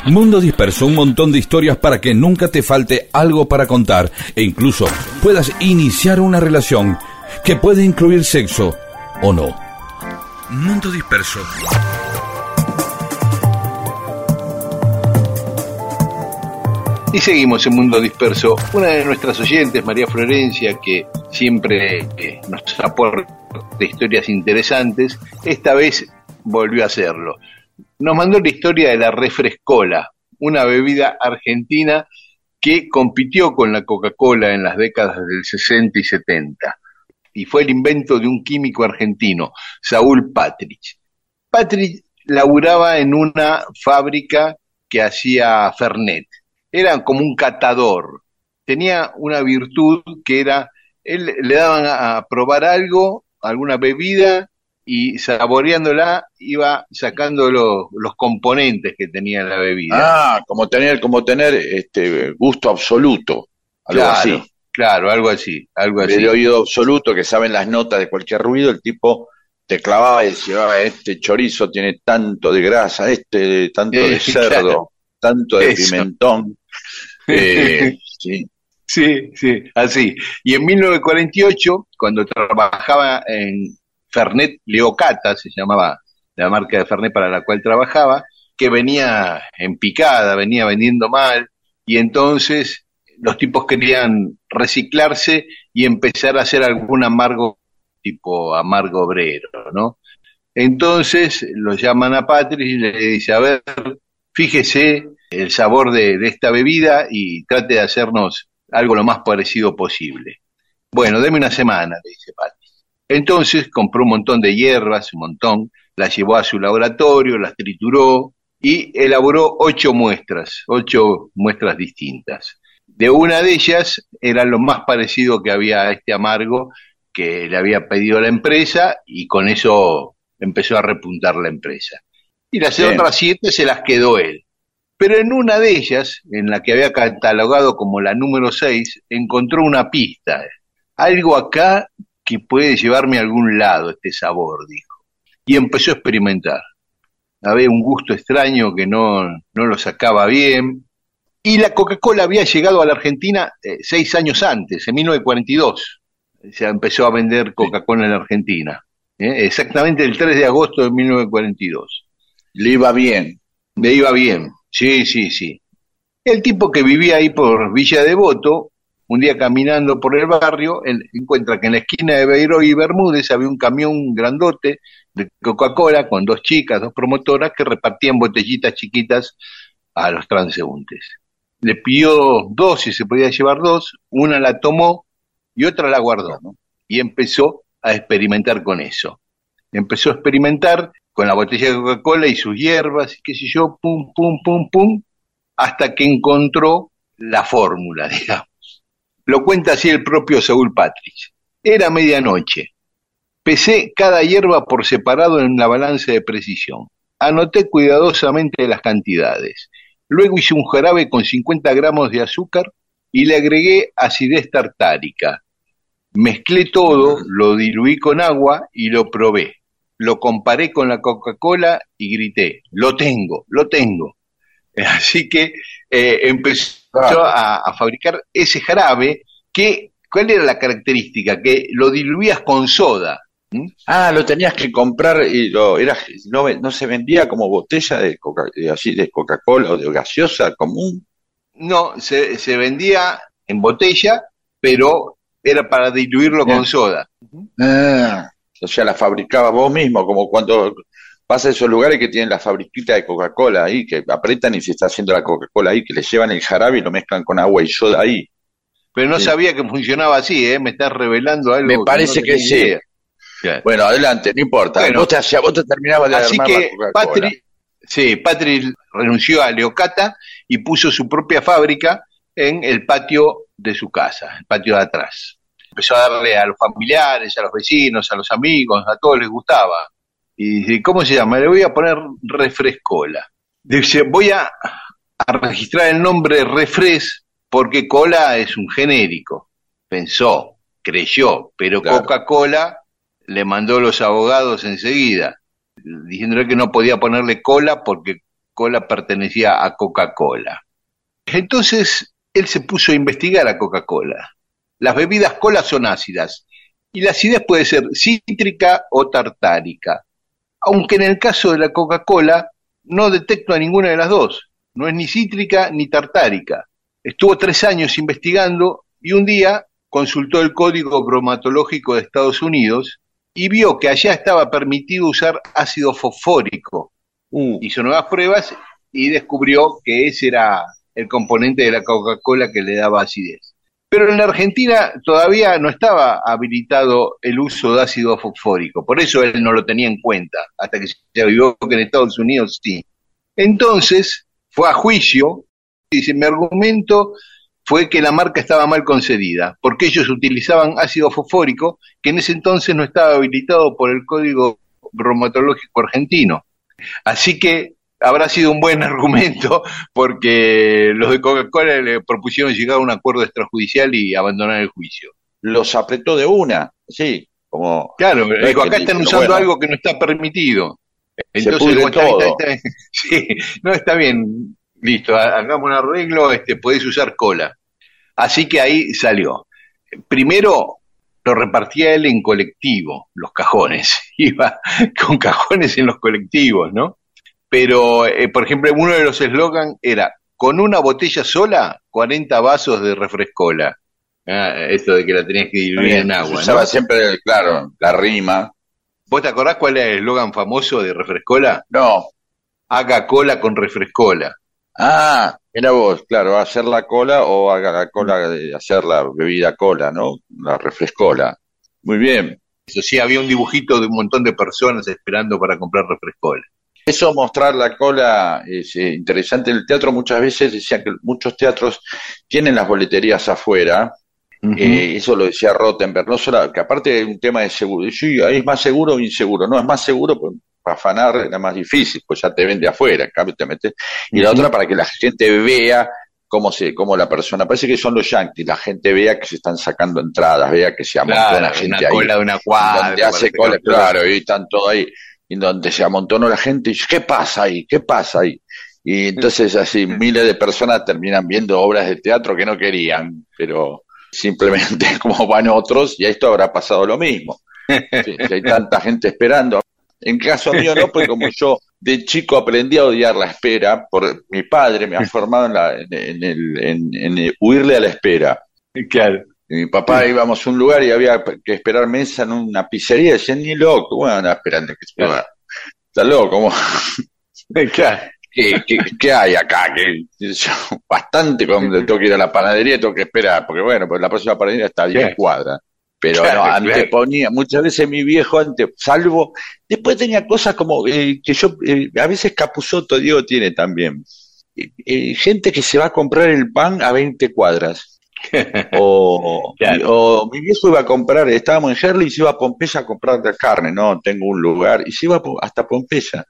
Mundo Disperso, un montón de historias para que nunca te falte algo para contar e incluso puedas iniciar una relación que puede incluir sexo o no. Mundo Disperso. Y seguimos en Mundo Disperso. Una de nuestras oyentes, María Florencia, que siempre eh, nos aporta historias interesantes, esta vez volvió a hacerlo. Nos mandó la historia de la refrescola, una bebida argentina que compitió con la Coca-Cola en las décadas del 60 y 70. Y fue el invento de un químico argentino, Saúl Patrich. Patrich laburaba en una fábrica que hacía Fernet. Era como un catador. Tenía una virtud que era, él le daban a, a probar algo, alguna bebida, y saboreándola iba sacando los, los componentes que tenía la bebida. Ah, como tener, como tener este gusto absoluto, algo claro, así. claro, algo así, algo así. El oído absoluto, que saben las notas de cualquier ruido, el tipo te clavaba y decía, "Ah, este chorizo tiene tanto de grasa, este tanto de cerdo, claro. tanto de Eso. pimentón. Eh, sí. Sí, sí, así. Y en 1948, cuando trabajaba en Fernet Leocata, se llamaba la marca de Fernet para la cual trabajaba, que venía en picada, venía vendiendo mal, y entonces los tipos querían reciclarse y empezar a hacer algún amargo tipo amargo obrero, ¿no? Entonces lo llaman a Patrick y le dice, a ver, fíjese el sabor de, esta bebida y trate de hacernos algo lo más parecido posible. Bueno, deme una semana, le dice Patrick. Entonces compró un montón de hierbas, un montón, las llevó a su laboratorio, las trituró y elaboró ocho muestras, ocho muestras distintas. De una de ellas era lo más parecido que había a este amargo que le había pedido la empresa y con eso empezó a repuntar la empresa. Y las Bien. otras siete se las quedó él. Pero en una de ellas, en la que había catalogado como la número seis, encontró una pista. Algo acá que puede llevarme a algún lado, este sabor, dijo. Y empezó a experimentar. Había un gusto extraño que no, no lo sacaba bien. Y la Coca-Cola había llegado a la Argentina eh, seis años antes, en 1942. Se empezó a vender Coca-Cola en la Argentina. ¿eh? Exactamente el 3 de agosto de 1942. Le iba bien. Le iba bien. Sí, sí, sí. El tipo que vivía ahí por Villa Devoto, un día caminando por el barrio, él encuentra que en la esquina de Beiro y Bermúdez había un camión grandote de Coca-Cola con dos chicas, dos promotoras que repartían botellitas chiquitas a los transeúntes. Le pidió dos, si se podía llevar dos, una la tomó y otra la guardó, ¿no? Y empezó a experimentar con eso. empezó a experimentar con la botella de Coca-Cola y sus hierbas y qué sé yo, pum, pum, pum, pum, hasta que encontró la fórmula, digamos. Lo cuenta así el propio Saúl Patrick. Era medianoche. Pesé cada hierba por separado en la balanza de precisión. Anoté cuidadosamente las cantidades. Luego hice un jarabe con 50 gramos de azúcar y le agregué acidez tartárica. Mezclé todo, lo diluí con agua y lo probé. Lo comparé con la Coca-Cola y grité, lo tengo, lo tengo. Así que eh, empezó a, a fabricar ese jarabe que, ¿cuál era la característica? Que lo diluías con soda. Ah, lo tenías que comprar y lo era no, no se vendía como botella de Coca, de así de Coca-Cola o de gaseosa común. No, se, se vendía en botella, pero era para diluirlo Bien. con soda. Ah, o sea, la fabricabas vos mismo, como cuando vas a esos lugares que tienen la fabriquita de Coca-Cola ahí, que apretan y se está haciendo la Coca-Cola ahí, que le llevan el jarabe y lo mezclan con agua y soda ahí. Pero no Sí. sabía que funcionaba así, ¿eh? Me estás revelando algo. Me parece que sí. Claro. Bueno, adelante, no importa. Bueno. vos, te vos te terminabas de Así que. Patri, sí, Patri renunció a Leocata y puso su propia fábrica en el patio de su casa, el patio de atrás. Empezó a darle a los familiares, a los vecinos, a los amigos, a todos les gustaba. Y dice, ¿cómo se llama? Le voy a poner refrescola. Dice, voy a, a registrar el nombre refres porque cola es un genérico. Pensó, creyó, pero Claro. Coca-Cola le mandó los abogados enseguida diciéndole que no podía ponerle cola porque cola pertenecía a Coca-Cola. Entonces él se puso a investigar a Coca-Cola. Las bebidas cola son ácidas y la acidez puede ser cítrica o tartárica, aunque en el caso de la Coca-Cola no detecto a ninguna de las dos, no es ni cítrica ni tartárica. Estuvo tres años investigando y un día consultó el Código Bromatológico de Estados Unidos y vio que allá estaba permitido usar ácido fosfórico. Uh, Hizo nuevas pruebas y descubrió que ese era el componente de la Coca-Cola que le daba acidez. Pero en la Argentina todavía no estaba habilitado el uso de ácido fosfórico, por eso él no lo tenía en cuenta, hasta que se vio que en Estados Unidos sí. Entonces fue a juicio y dice, mi argumento fue que la marca estaba mal concedida, porque ellos utilizaban ácido fosfórico que en ese entonces no estaba habilitado por el Código Bromatológico Argentino. Así que habrá sido un buen argumento porque los de Coca-Cola le propusieron llegar a un acuerdo extrajudicial y abandonar el juicio. los apretó de una, sí, como Claro, digo, acá están usando bueno. algo que no está permitido. Se pudre digo, está- está- está- sí, no, está bien, listo, ha- hagamos un arreglo, este, podés usar cola. Así que ahí salió. Primero lo repartía él en colectivo, los cajones. Iba con cajones en los colectivos, ¿no? Pero, eh, por ejemplo, uno de los eslogan era, con una botella sola, 40 vasos de refrescola. Ah, esto de que la tenías que diluir en agua, usaba ¿no? siempre, claro, la rima. ¿Vos te acordás cuál era el eslogan famoso de refrescola? No, Haga cola con refrescola. ah, era vos, claro, hacer la cola o haga la cola, de hacer la bebida cola, ¿no? La refrescola. Muy bien. Eso sí, había un dibujito de un montón de personas esperando para comprar refrescola. Eso mostrar la cola es eh, interesante. En el teatro muchas veces decían que muchos teatros tienen las boleterías afuera. Eh, eso lo decía Rottenberg. No solo, que aparte de un tema de seguro. Sí, ahí es más seguro o inseguro. No, es más seguro pues, para afanar era más difícil, pues ya te vende afuera. En cambio te metes. Y la otra para que la gente vea cómo se, cómo la persona. Parece que son los yankees. La gente vea que se están sacando entradas, vea que se amontona Claro, gente una ahí cola de una cuadra. donde hace cola, claro, y están todo ahí, y donde se amontonó la gente, y dice, ¿qué pasa ahí? ¿Qué pasa ahí? Y entonces así miles de personas terminan viendo obras de teatro que no querían, pero simplemente como van otros, y a esto habrá pasado lo mismo. Sí, si hay tanta gente esperando. En caso mío no, porque como yo de chico aprendí a odiar la espera, por mi padre me ha formado en, la, en, en el, en, huirle a la espera. Claro. Y mi papá íbamos a un lugar y había que esperar mesa en una pizzería, decían, ni loco, bueno, anda esperando que espera. Está loco. ¿Qué, qué, qué hay acá? Que bastante cuando tengo que ir a la panadería tengo que esperar, porque bueno, pues la próxima panadería está a 10 Sí. cuadras. Pero Claro, no, claro. anteponía, muchas veces mi viejo ante, salvo, después tenía cosas como eh, que yo, eh, a veces Capuzoto, Diego tiene también, eh, gente que se va a comprar el pan a 20 cuadras. O, Claro. o mi viejo iba a comprar, estábamos en Herley y se iba a Pompeya a comprar la carne, no, tengo un lugar, y se iba hasta Pompeya.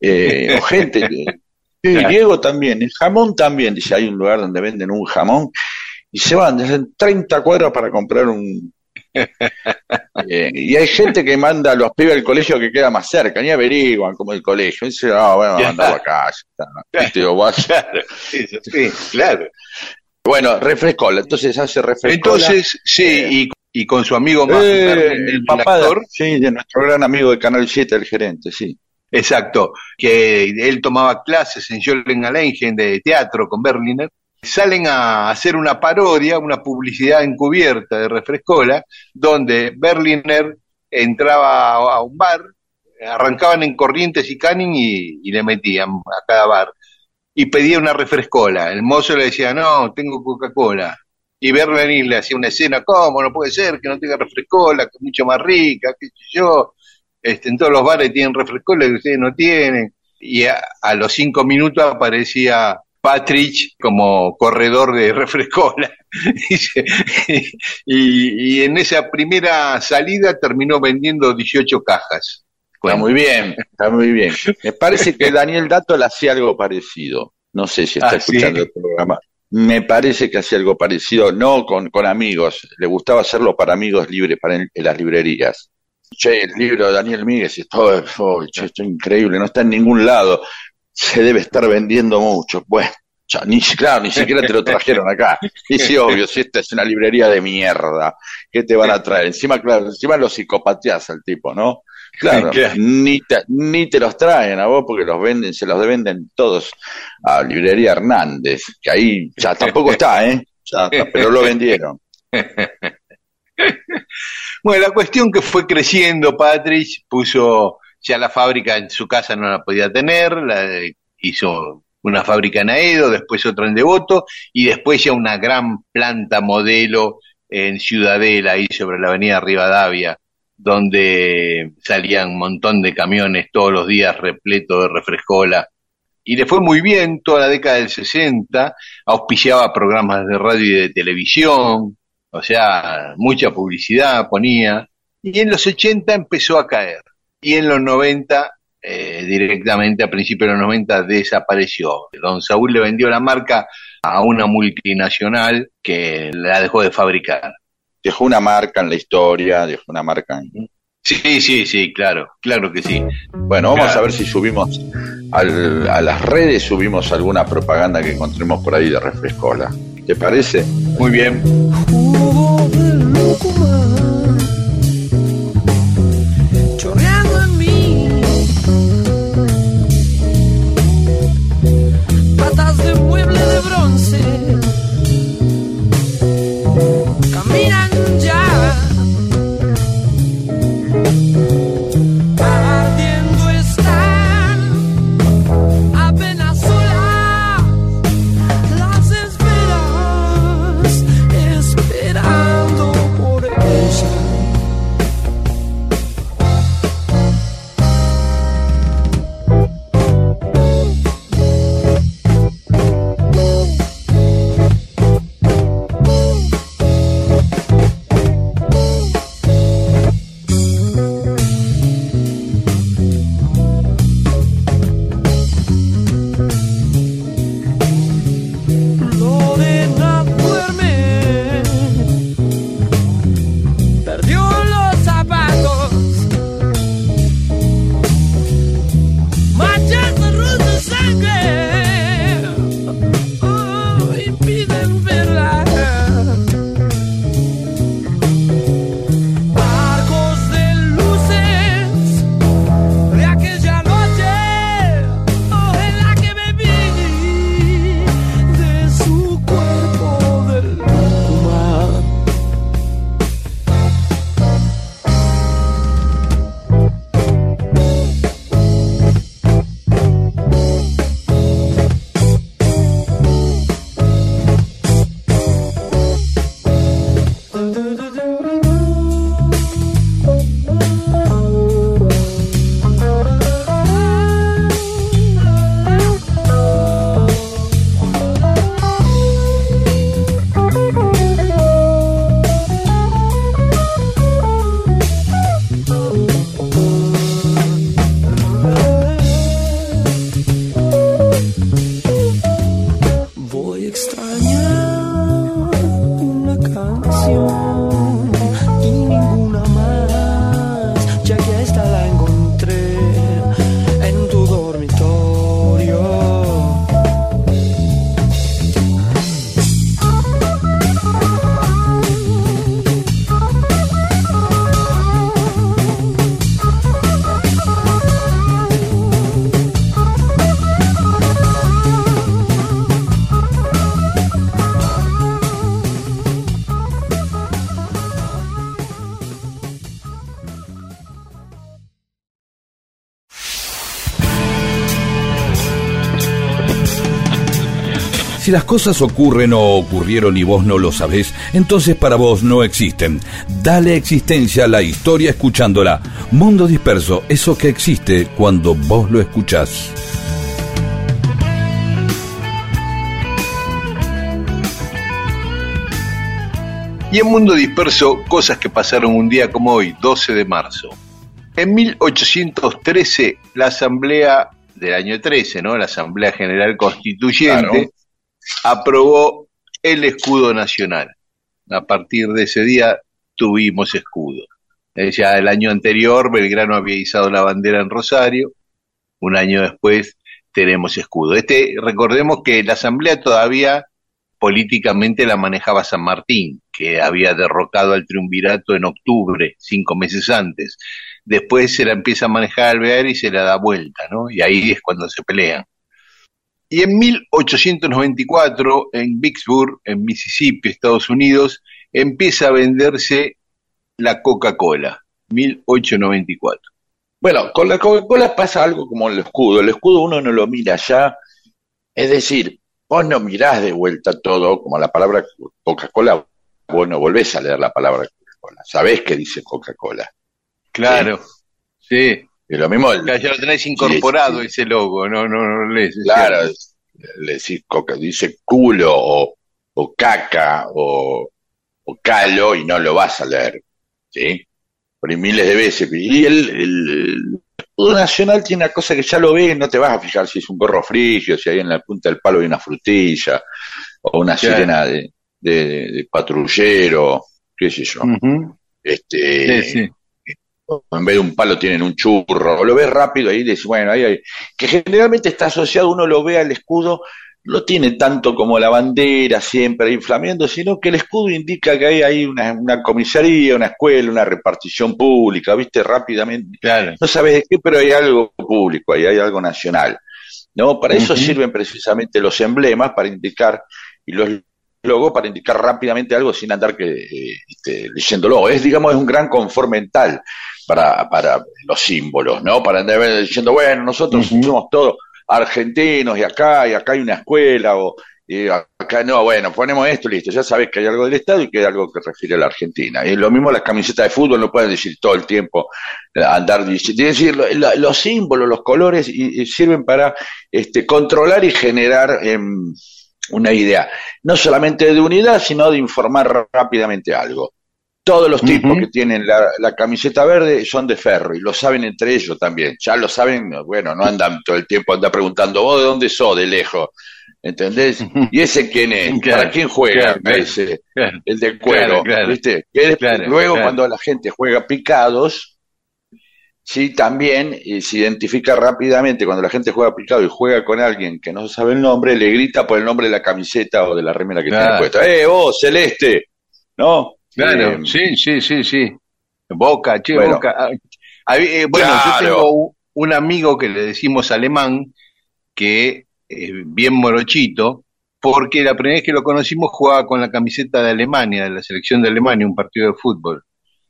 Eh, o gente, sí, Claro. Diego también, el jamón también, dice, hay un lugar donde venden un jamón, y se van desde 30 cuadras para comprar un... Eh, y hay gente que manda a los pibes al colegio que queda más cerca, ni averiguan como el colegio, dice, ah, bueno, Ya. mandarlo acá, ya está. Viste, o vas- Claro, sí, claro. Bueno, refrescola, entonces hace refrescola. Entonces, sí, y, y con su amigo más Eh, el papá de, actor, sí, de nuestro gran amigo de Canal 7, el gerente, sí. exacto, que él tomaba clases en Jollen Alleingen de teatro con Berliner, salen a hacer una parodia, una publicidad encubierta de Refrescola, donde Berliner entraba a, a un bar, arrancaban en Corrientes y Canning y, y le metían a cada bar. Y pedía una refrescola. El mozo le decía, no, tengo Coca-Cola. Y Berliner le hacía una escena, ¿cómo? No puede ser que no tenga refrescola, que es mucho más rica, qué sé yo. Este, en todos los bares tienen refrescola que ustedes no tienen. Y a, los cinco minutos aparecía Patrick como corredor de refrescola. Y en esa primera salida terminó vendiendo 18 cajas. Está muy bien, está muy bien. Me parece que Daniel Dato le hacía algo parecido. No sé si está Ah, ¿sí? escuchando el programa. Me parece que hacía algo parecido, no con, con amigos. Le gustaba hacerlo para amigos libres, para en, en las librerías. Che, el libro de Daniel Míguez, esto, oh, che, esto es increíble, no está en ningún lado. Se debe estar vendiendo mucho. Bueno, ya, ni, claro, ni siquiera te lo trajeron acá. Y sí, obvio, si esta es una librería de mierda, ¿qué te van a traer? Encima, claro, encima lo psicopateás al tipo, ¿no? Claro. Ni, te, ni te los traen a vos porque los venden, se los venden todos a Librería Hernández, que ahí ya tampoco está, ¿eh? Ya está, pero lo vendieron. Bueno, la cuestión que fue creciendo, Patrick puso ya la fábrica en su casa no la podía tener, la, hizo una fábrica en Aedo, después otra en Devoto y después ya una gran planta modelo en Ciudadela, ahí sobre la avenida Rivadavia, donde salían un montón de camiones todos los días repletos de refrescola. Y le fue muy bien toda la década del 60, auspiciaba programas de radio y de televisión, o sea, mucha publicidad ponía, y en los 80 empezó a caer, y en los 90, eh, directamente a principios de los 90, desapareció. Don Saúl le vendió la marca a una multinacional que la dejó de fabricar. Dejó una marca en la historia, dejó una marca en... Sí, sí, sí, claro, claro que sí. Bueno, vamos Claro. a ver si subimos al- a las redes, subimos alguna propaganda que encontremos por ahí de Refrescola. ¿Te parece? Muy bien. Si las cosas ocurren o ocurrieron y vos no lo sabés, entonces para vos no existen. Dale existencia a la historia escuchándola. Mundo disperso, eso que existe cuando vos lo escuchás. Y en Mundo Disperso, cosas que pasaron un día como hoy, 12 de marzo. En 1813, la Asamblea del año 13, ¿no? La Asamblea General Constituyente Claro. Aprobó el escudo nacional. A partir de ese día tuvimos escudo. Eh, Ya el año anterior, Belgrano había izado la bandera en Rosario. Un año después tenemos escudo. Este, recordemos que la Asamblea todavía políticamente la manejaba San Martín, que había derrocado al triunvirato en octubre, cinco meses antes. Después se la empieza a manejar Alvear y se la da vuelta, ¿no? Y ahí es cuando se pelean. Y en 1894, en Vicksburg, en Mississippi, Estados Unidos, empieza a venderse la Coca-Cola. 1894. Bueno, con la Coca-Cola pasa algo como el escudo. El escudo uno no lo mira ya. Es decir, vos no mirás de vuelta todo, como la palabra Coca-Cola, vos no volvés a leer la palabra Coca-Cola. Sabés que dice Coca-Cola. Claro. Sí. Y lo mismo, el- Ya, lo tenés incorporado Sí, ese logo, no, no, no lees. es claro, le decís coca, dice culo o, o caca o, o calo y no lo vas a leer. ¿Sí? Hay miles de veces. Y el, el, nacional tiene una cosa que ya lo ves, no te vas a fijar si es un gorro frigio, si hay en la punta del palo hay una frutilla, o una Claro. sirena de, de, de patrullero, qué sé yo. Este, Sí, sí. En vez de un palo tienen un churro, lo ves rápido ahí y dices, bueno, ahí hay, que generalmente está asociado, uno lo ve al escudo, no tiene tanto como la bandera siempre ahí flameando, sino que el escudo indica que hay ahí una, una comisaría, una escuela, una repartición pública, viste, rápidamente, Claro. no sabes de qué, pero hay algo público ahí, hay algo nacional. ¿no? Para eso sirven precisamente los emblemas, para indicar, y los logos para indicar rápidamente algo sin andar que, eh, este, leyéndolo. Es, digamos, es un gran confort mental para, para los símbolos, ¿no? Para andar diciendo, bueno, nosotros somos todos argentinos y acá, y acá hay una escuela, o y acá no, bueno, ponemos esto, listo, ya sabes que hay algo del Estado y que hay algo que refiere a la Argentina. Y lo mismo las camisetas de fútbol, no pueden decir todo el tiempo, eh, andar diciendo, es decir, los símbolos, los colores y, y sirven para este, controlar y generar em, una idea, no solamente de unidad, sino de informar rápidamente algo. Todos los tipos que tienen la, la camiseta verde son de ferro y lo saben entre ellos también. Ya lo saben, bueno, no andan todo el tiempo, andan preguntando, ¿vos de dónde sos? De lejos. ¿Entendés? ¿Y ese quién es? Claro, ¿Para quién juega? claro, el de cuero. ¿viste? Que luego cuando la gente juega picados, sí, también eh, se identifica rápidamente cuando la gente juega picado y juega con alguien que no sabe el nombre, le grita por el nombre de la camiseta o de la remera que tiene puesta. ¡Eh, vos, Celeste! ¿No? Claro, Eh, sí, sí, sí, sí. Boca, che, Bueno. Boca. Ah, ah, eh, bueno, Claro. yo tengo un, amigo que le decimos alemán, que es bien morochito, porque la primera vez que lo conocimos jugaba con la camiseta de Alemania, de la selección de Alemania, un partido de fútbol.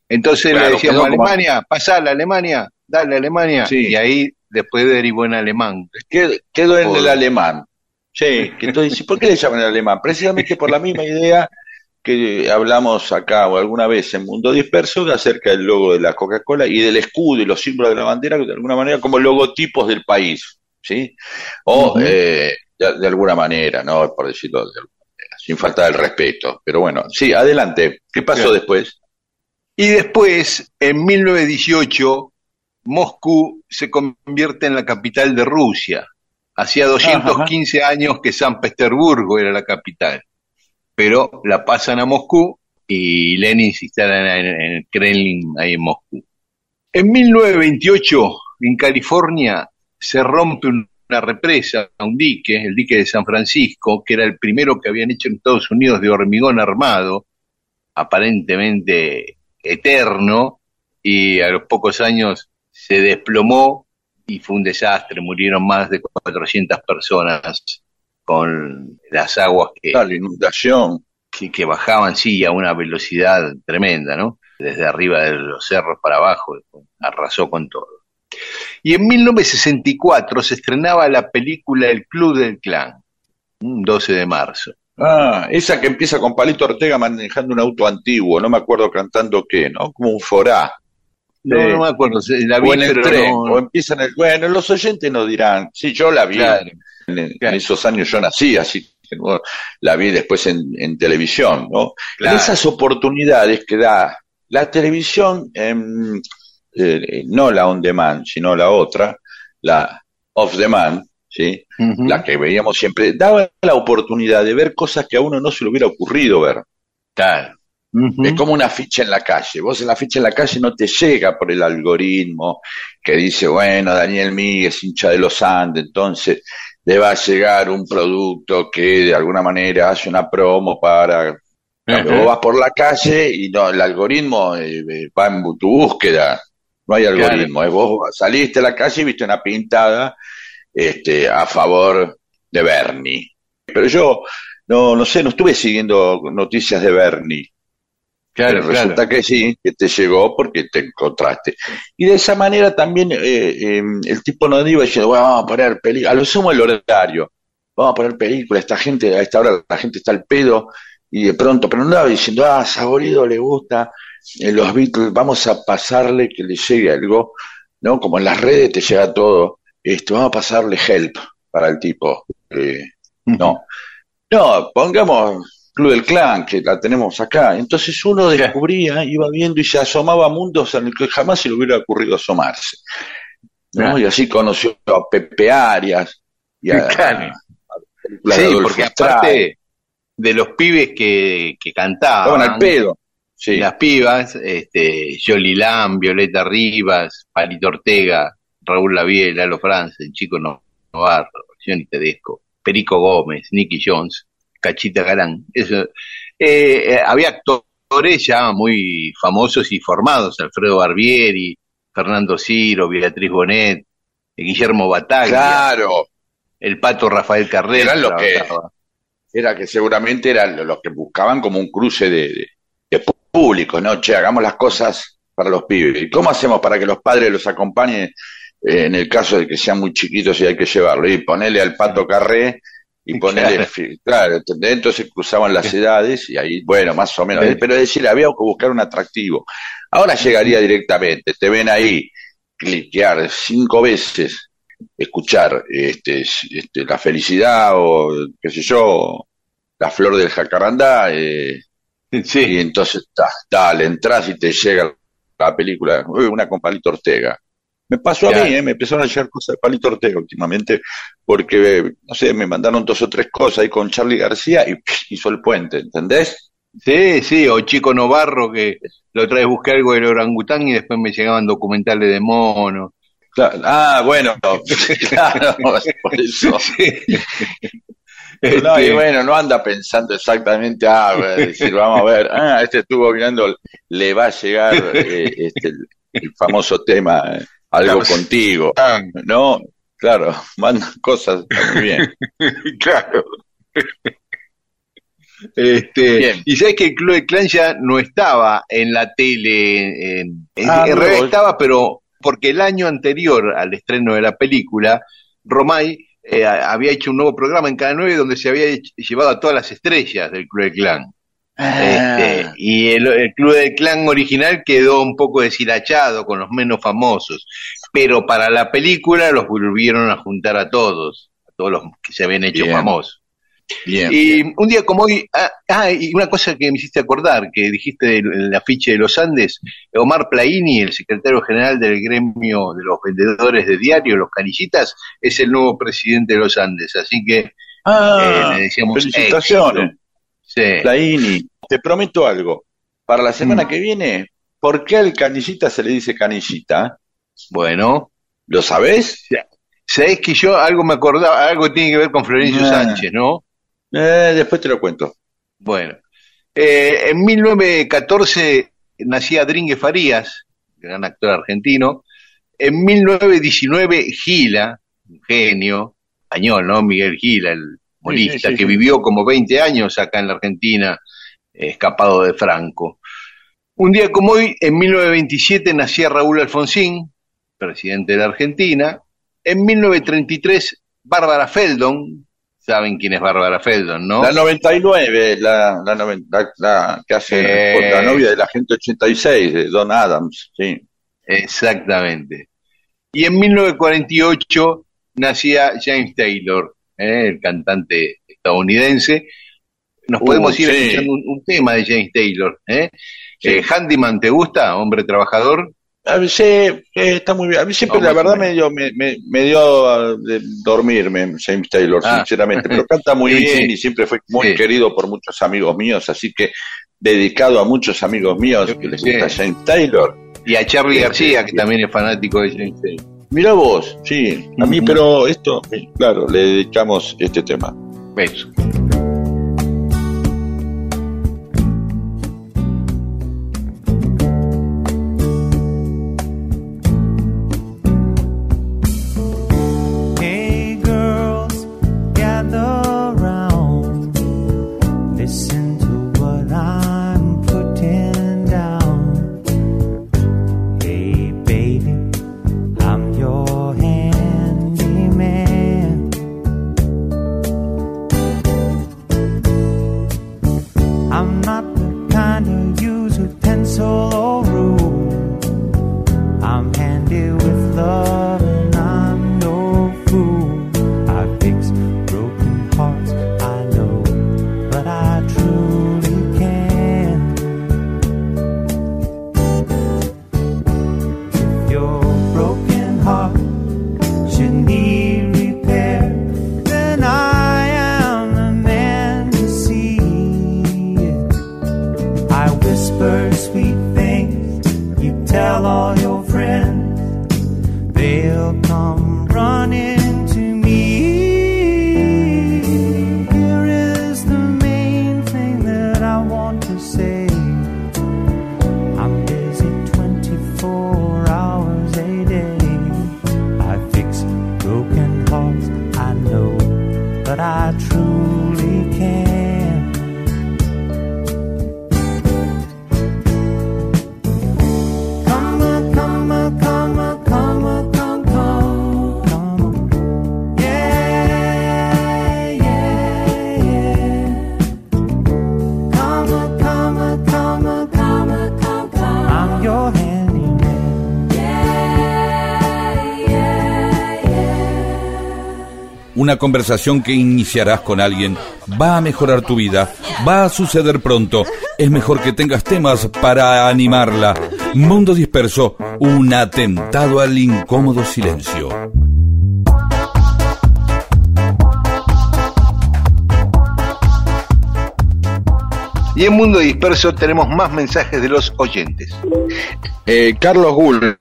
Entonces Claro, le decíamos, quedó como- Alemania, pasala, Alemania, dale, Alemania. Sí. Y ahí después derivó en alemán. Qued- Quedó en el alemán. Sí, que entonces, ¿y ¿por qué le llaman el alemán? Precisamente por la misma idea que hablamos acá o alguna vez en Mundo Disperso acerca del logo de la Coca-Cola y del escudo y los símbolos de la bandera, que de alguna manera como logotipos del país, ¿sí? O eh, de, de alguna manera, ¿no? Por decirlo de alguna manera, sin falta del respeto. Pero bueno, sí, adelante. ¿Qué pasó después? Y después, en 1918, Moscú se convierte en la capital de Rusia. Hacía 215 años que San Petersburgo era la capital, pero la pasan a Moscú y Lenin se instala en, el Kremlin ahí en Moscú. En 1928, en California, se rompe una represa, un dique, el dique de San Francisco, que era el primero que habían hecho en Estados Unidos de hormigón armado, aparentemente eterno, y a los pocos años se desplomó y fue un desastre, murieron más de 400 personas con las aguas que, la inundación. que, que bajaban, sí, a una velocidad tremenda, ¿no? Desde arriba de los cerros para abajo, arrasó con todo. Y en 1964 se estrenaba la película El Club del Clan. un 12 de marzo. Ah, esa que empieza con Palito Ortega manejando un auto antiguo, no me acuerdo cantando qué, ¿no? Como un forá. No, Sí. no me acuerdo, la vi, o en el tren, no- o empieza en el... Bueno, los oyentes nos dirán, sí, yo la vi, Claro. En, esos años yo nací, así que bueno, la vi después en, en televisión, ¿no? Claro. En esas oportunidades que da la televisión, em, eh, no la on demand, sino la otra, la off demand, ¿sí? La que veíamos siempre, daba la oportunidad de ver cosas que a uno no se le hubiera ocurrido ver. Claro. Es como una ficha en la calle. Vos en la ficha en la calle no te llega por el algoritmo que dice, bueno, Daniel Míguez, hincha de los Andes, entonces le va a llegar un producto que de alguna manera hace una promo para... Vos vas por la calle y no, el algoritmo eh, eh, va en tu búsqueda. No hay algoritmo. Es vos saliste a la calle y viste una pintada este, a favor de Bernie. Pero yo no, no sé, no estuve siguiendo noticias de Bernie. Claro, Pero resulta claro. que sí, que te llegó porque te encontraste. Y de esa manera también eh, eh, el tipo no iba diciendo, bueno, vamos a poner película, a lo sumo el horario, vamos a poner película, esta gente, a esta hora la gente está al pedo, y de pronto, pero no andaba diciendo, ah, Saborido le gusta eh, los Beatles, vamos a pasarle que le llegue algo, ¿no? Como en las redes te llega todo, esto, vamos a pasarle help para el tipo. Eh, no, no, pongamos Club del Clan, que la tenemos acá. Entonces uno descubría, iba viendo y se asomaba a mundos en el que jamás se le hubiera ocurrido asomarse. ¿no? Y así conoció a Pepe Arias y a, Claro. a Sí, porque aparte de los pibes que, que cantaban, Estaban al pedo. Sí. las pibas, este, Yoli Lam, Violeta Rivas, Palito Ortega, Raúl Lavie, Lalo France, el chico No- Novarro, Johnny Tedesco, Perico Gómez, Nicky Jones, Cachita Galán. Eso, eh, eh, había actores ya muy famosos y formados, Alfredo Barbieri, Fernando Ciro, Beatriz Bonet, eh, Guillermo Bataglia, Claro, el pato Rafael Carrera. Eran los que- era que seguramente eran los que buscaban como un cruce de, de, de público, ¿no? Che, hagamos las cosas para los pibes. ¿Y cómo hacemos para que los padres los acompañen eh, en el caso de que sean muy chiquitos y hay que llevarlo? Y ponerle al pato carré y ponerle, Claro. claro, ¿entendés? entonces cruzaban las edades y ahí, bueno, más o menos. Pero es decir, había que buscar un atractivo. Ahora llegaría directamente, te ven ahí, cliquear cinco veces, escuchar este, este, la felicidad o qué sé yo, la flor del jacarandá, eh, y Sí, entonces ta, dale, entras y te llega la película, una con Palito Ortega. Me pasó a mí, eh, me empezaron a llegar cosas de Palito Ortega últimamente, porque, no sé, me mandaron dos o tres cosas ahí con Charlie García y pff, hizo el puente, ¿entendés? sí, sí, o Chico Novarro que lo traes busqué algo del orangután y después me llegaban documentales de mono. Claro, ah, bueno, claro, por eso. No, y Este, bueno, no anda pensando exactamente, ah, decir, vamos a ver, ah, este estuvo mirando, le va a llegar eh, este, el, el famoso tema, eh, algo Claro. contigo, ¿no? Claro, mandan cosas muy bien. claro. Este, Bien. y sabes que el Club de Clan ya no estaba en la tele, en, Ah, en realidad estaba, pero porque el año anterior al estreno de la película, Romay eh, había hecho un nuevo programa en Canal 9 donde se había llevado a todas las estrellas del Club de Clan. Este, Ah, y el, el Club del Clan original quedó un poco deshilachado con los menos famosos, pero para la película los volvieron a juntar a todos, a todos los que se habían hecho Bien. famosos. bien. Y un día como hoy, ah, ah, y una cosa que me hiciste acordar, que dijiste en el afiche de los Andes, Omar Plaini, el secretario general del gremio de los vendedores de diario, los canillitas, es el nuevo presidente de los Andes, así que Ah, eh, le decíamos felicitaciones, éxito. Sí. Plaini. Te prometo algo, para la semana Mm. que viene, ¿por qué al canillita se le dice canillita? Bueno, ¿Lo sabés? sabés que yo algo me acordaba, algo tiene que ver con Florencio Ah. Sánchez, ¿no? Eh, después te lo cuento. Bueno, eh, en 1914 nacía Dringue Farías, gran actor argentino. En 1919 Gila, un genio, español, ¿no? Miguel Gila, el molista, Sí, sí, sí, que vivió como 20 años acá en la Argentina, eh, escapado de Franco. Un día como hoy, en 1927 nacía Raúl Alfonsín, presidente de la Argentina. En 1933, Bárbara Feldon, saben quién es Bárbara Feldon, ¿no? La 99, la, la, noven- la- la que hace Eh. la novia de la gente 86, de Don Adams, sí. Exactamente. Y en 1948 nacía James Taylor, ¿eh? el cantante estadounidense. Nos Uh, podemos ir sí. escuchando un, un tema de James Taylor. ¿eh? Eh, Handyman, ¿te gusta? Hombre trabajador. A sí, eh, está muy bien. A mí siempre, No, la verdad, me dio, me, me, me dio ah, de dormirme James Taylor, Ah. sinceramente. Pero canta muy Sí, bien sí. y siempre fue muy Sí. querido por muchos amigos míos. Así que, dedicado a muchos amigos míos que les Sí. gusta James Taylor. Y a Charlie Sí, García, sí, que sí. también es fanático de James Taylor. Mira vos, sí, a mí, Ujú. pero esto, claro, le dedicamos este tema. Beso. Una conversación que iniciarás con alguien va a mejorar tu vida, va a suceder pronto. Es mejor que tengas temas para animarla. Mundo disperso, un atentado al incómodo silencio. Y en Mundo Disperso tenemos más mensajes de los oyentes. Eh, Carlos Gull,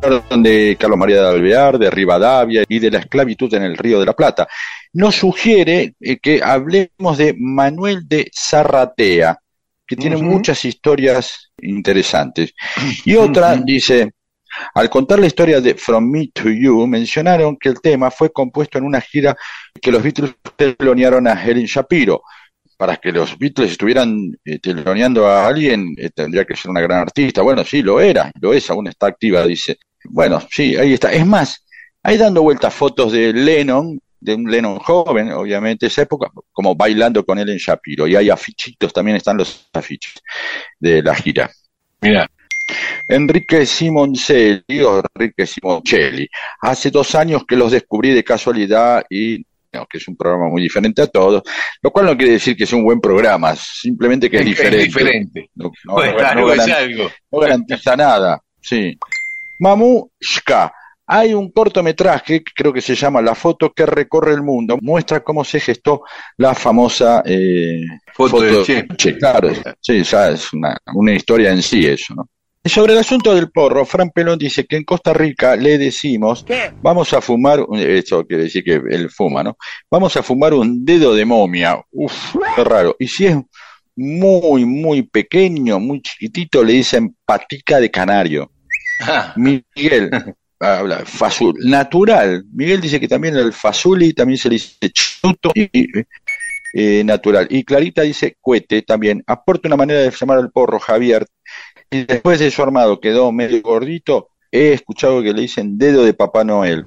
de Carlos María de Alvear, de Rivadavia y de la esclavitud en el Río de la Plata, nos sugiere eh, que hablemos de Manuel de Zarratea, que tiene muchas historias interesantes. Y otra dice, al contar la historia de From Me to You, mencionaron que el tema fue compuesto en una gira que los Beatles telonearon a Helen Shapiro. Para que los Beatles estuvieran eh, teloneando a alguien, eh, tendría que ser una gran artista. Bueno, sí, lo era, lo es, aún está activa, dice. Bueno, sí, ahí está. Es más, hay dando vueltas fotos de Lennon, de un Lennon joven, obviamente, esa época, como bailando con Ellen Shapiro. Y hay afichitos, también están los afiches de la gira. Mira, Enrique Simoncelli, o Enrique Simoncelli. Hace dos años que los descubrí de casualidad y no, que es un programa muy diferente a todos, lo cual no quiere decir que sea un buen programa, simplemente que es diferente. diferente. No, no- Pues es algo. no garantiza nada. Sí. Mamushka. Hay un cortometraje, que creo que se llama La foto que recorre el mundo, muestra cómo se gestó la famosa eh, Foto de Che. Che, claro, sí, ya es una, una historia en sí eso, ¿no? Y Sobre el asunto del porro, Fran Pelón dice que en Costa Rica le decimos, vamos a fumar, eso quiere decir que él fuma, ¿no? Vamos a fumar un dedo de momia. Uf, qué raro. Y si es muy, muy pequeño, muy chiquitito, le dicen patica de canario. Ah, Miguel, habla, fazul, natural. Miguel dice que también el fazuli también se le dice chuto y, y, eh, natural. Y Clarita dice cuete también. Aporta una manera de llamar al porro, Javier. Y después de su armado quedó medio gordito. He escuchado que le dicen dedo de Papá Noel.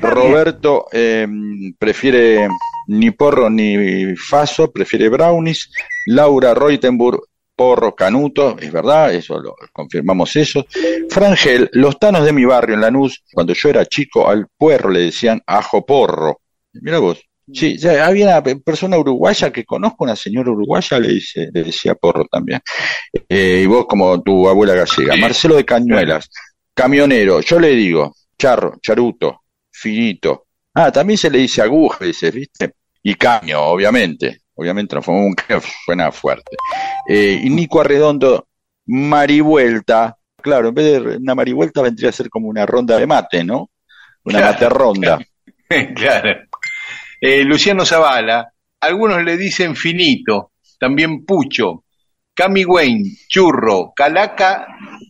Roberto eh, prefiere ni porro ni faso, prefiere brownies. Laura Reutenburg, porro canuto, es verdad, eso lo confirmamos eso. Frangel, los tanos de mi barrio en Lanús, cuando yo era chico, al puerro le decían ajo porro. Mira vos. Sí, ya había una pe- persona uruguaya que conozco, una señora uruguaya, le, dice, le decía porro también. Eh, y vos como tu abuela gallega. Marcelo de Cañuelas, camionero, yo le digo, charro, charuto, finito. Ah, también se le dice aguja, dice, ¿viste? Y caño, obviamente. Obviamente no fue un que suena fuerte. Eh, y Nico Arredondo, marivuelta. Claro, en vez de una marivuelta vendría a ser como una ronda de mate, ¿no? Una Claro, mate ronda. claro. Eh, Luciano Zavala, algunos le dicen finito, también pucho, Cami Wayne, churro, calaca,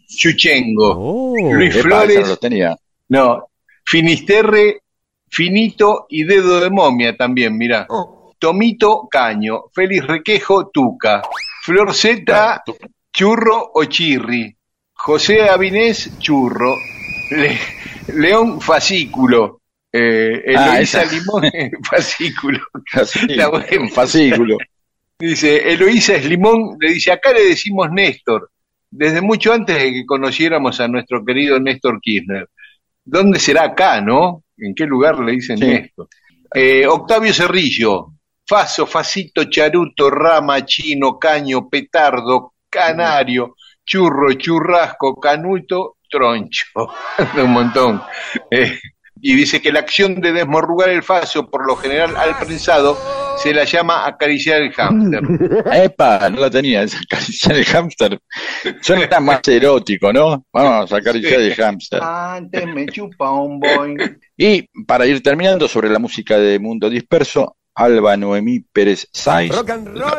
chuchengo, Oh. Luis Epa, esa no Flores, lo tenía. no, finisterre, finito y dedo de momia también, mirá. Tomito, caño, Félix Requejo, tuca, Flor Z, churro o chirri, José Avinés, churro, Le- León, fascículo, eh, Ah, Eloísa. Limón, fascículo. Un fascículo. Dice, Eloísa es limón, le dice, acá le decimos Néstor, desde mucho antes de que conociéramos a nuestro querido Néstor Kirchner. ¿Dónde será acá, no? ¿En qué lugar le dicen Sí. Néstor? Eh, Octavio Cerrillo, Faso, Facito, Charuto, Rama, Chino, Caño, Petardo, Canario, Churro, Churrasco, Canuto, Troncho. Un montón. Eh, y dice que la acción de desmorrugar el faso, por lo general al prensado, se la llama acariciar el hámster. Epa, no la tenía, acariciar el hámster. Suena más erótico, ¿no? Vamos a acariciar el hámster. Antes me chupa un boing. Y para ir terminando sobre la música de Mundo Disperso, Alba Noemí Pérez Sáiz,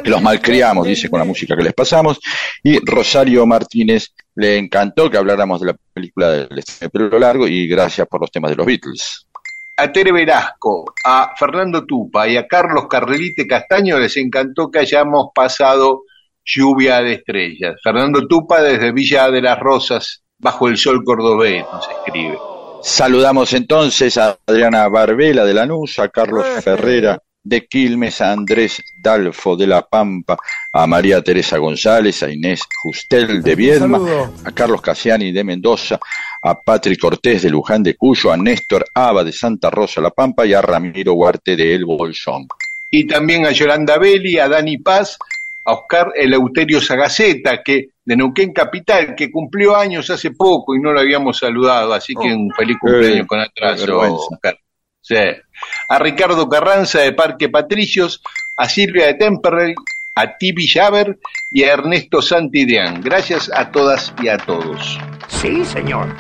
que los malcriamos, dice, con la música que les pasamos, y Rosario Martínez, le encantó que habláramos de la película del de pelo largo y gracias por los temas de los Beatles. A Tere Velasco, a Fernando Tupa y a Carlos Carrelite Castaño les encantó que hayamos pasado lluvia de estrellas. Fernando Tupa desde Villa de las Rosas, bajo el sol cordobés, nos escribe. Saludamos entonces a Adriana Barbela de Lanús, a Carlos Ferrera de Quilmes, a Andrés Dalfo de La Pampa, a María Teresa González, a Inés Justel de Viedma, a Carlos Casiani de Mendoza, a Patrick Cortés de Luján de Cuyo, a Néstor Aba de Santa Rosa La Pampa y a Ramiro Huarte de El Bolsón. y también a Yolanda Belli, a Dani Paz, a Oscar Eleuterio Sagaceta, que de Neuquén Capital, que cumplió años hace poco y no lo habíamos saludado, así que un feliz cumpleaños Eh, con atraso. Oscar. Sí. A Ricardo Carranza de Parque Patricios, a Silvia de Temperley, a Tibi Javer y a Ernesto Santideán. Gracias a todas y a todos. Sí, señor.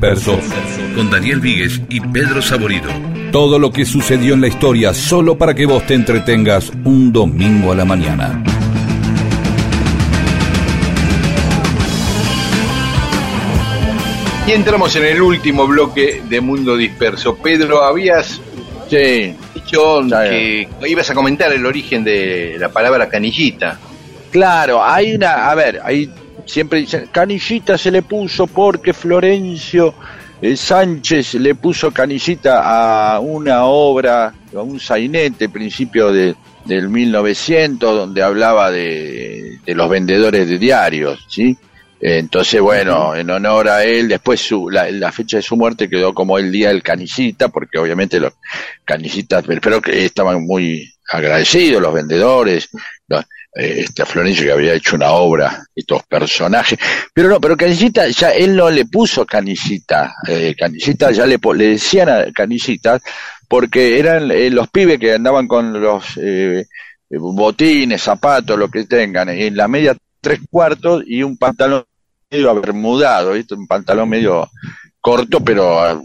Disperso con Daniel Víguez y Pedro Saborido. Todo lo que sucedió en la historia solo para que vos te entretengas un domingo a la mañana. Y entramos en el último bloque de Mundo Disperso. Pedro, habías Sí, dicho que ibas a comentar el origen de la palabra canillita. claro, hay una, a ver, hay siempre dicen, canillita se le puso porque Florencio eh, Sánchez le puso canillita a una obra, a un sainete, principio de, del 1900, donde hablaba de, de los vendedores de diarios, ¿sí? Entonces, bueno, en honor a él, después su, la, la fecha de su muerte quedó como el día del canillita, porque obviamente los canillitas, pero que estaban muy agradecidos los vendedores, los- este a Florencio que había hecho una obra, estos personajes, pero no, pero Canillita ya él no le puso Canillita, eh, ya le, le decían a porque eran eh, los pibes que andaban con los eh, botines, zapatos, lo que tengan, en la media tres cuartos y un pantalón medio abermudado, ¿viste? un pantalón medio corto, pero ah,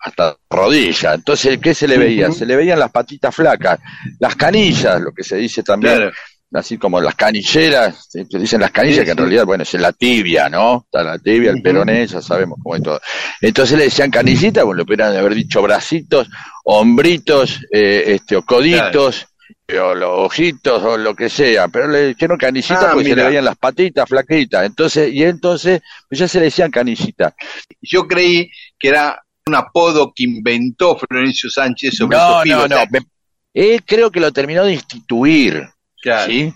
hasta rodilla. Entonces, ¿qué se le veía? Se le veían las patitas flacas, las canillas, lo que se dice también, Claro. Así como las canilleras, se dicen las canillas, Sí, que en sí. realidad, bueno, es la tibia, ¿no? Está la tibia, el peroné, ya sabemos cómo es todo. Entonces le decían canillita, bueno, le pudieran haber dicho bracitos, hombritos, eh, este, o coditos, o los ojitos, o lo que sea, pero le dijeron canillita Ah, porque se le veían las patitas flaquitas. Entonces, y entonces, pues ya se le decían canillita. Yo creí que era un apodo que inventó Florencio Sánchez sobre No, no, no. me- él creo que lo terminó de instituir, Claro, ¿sí?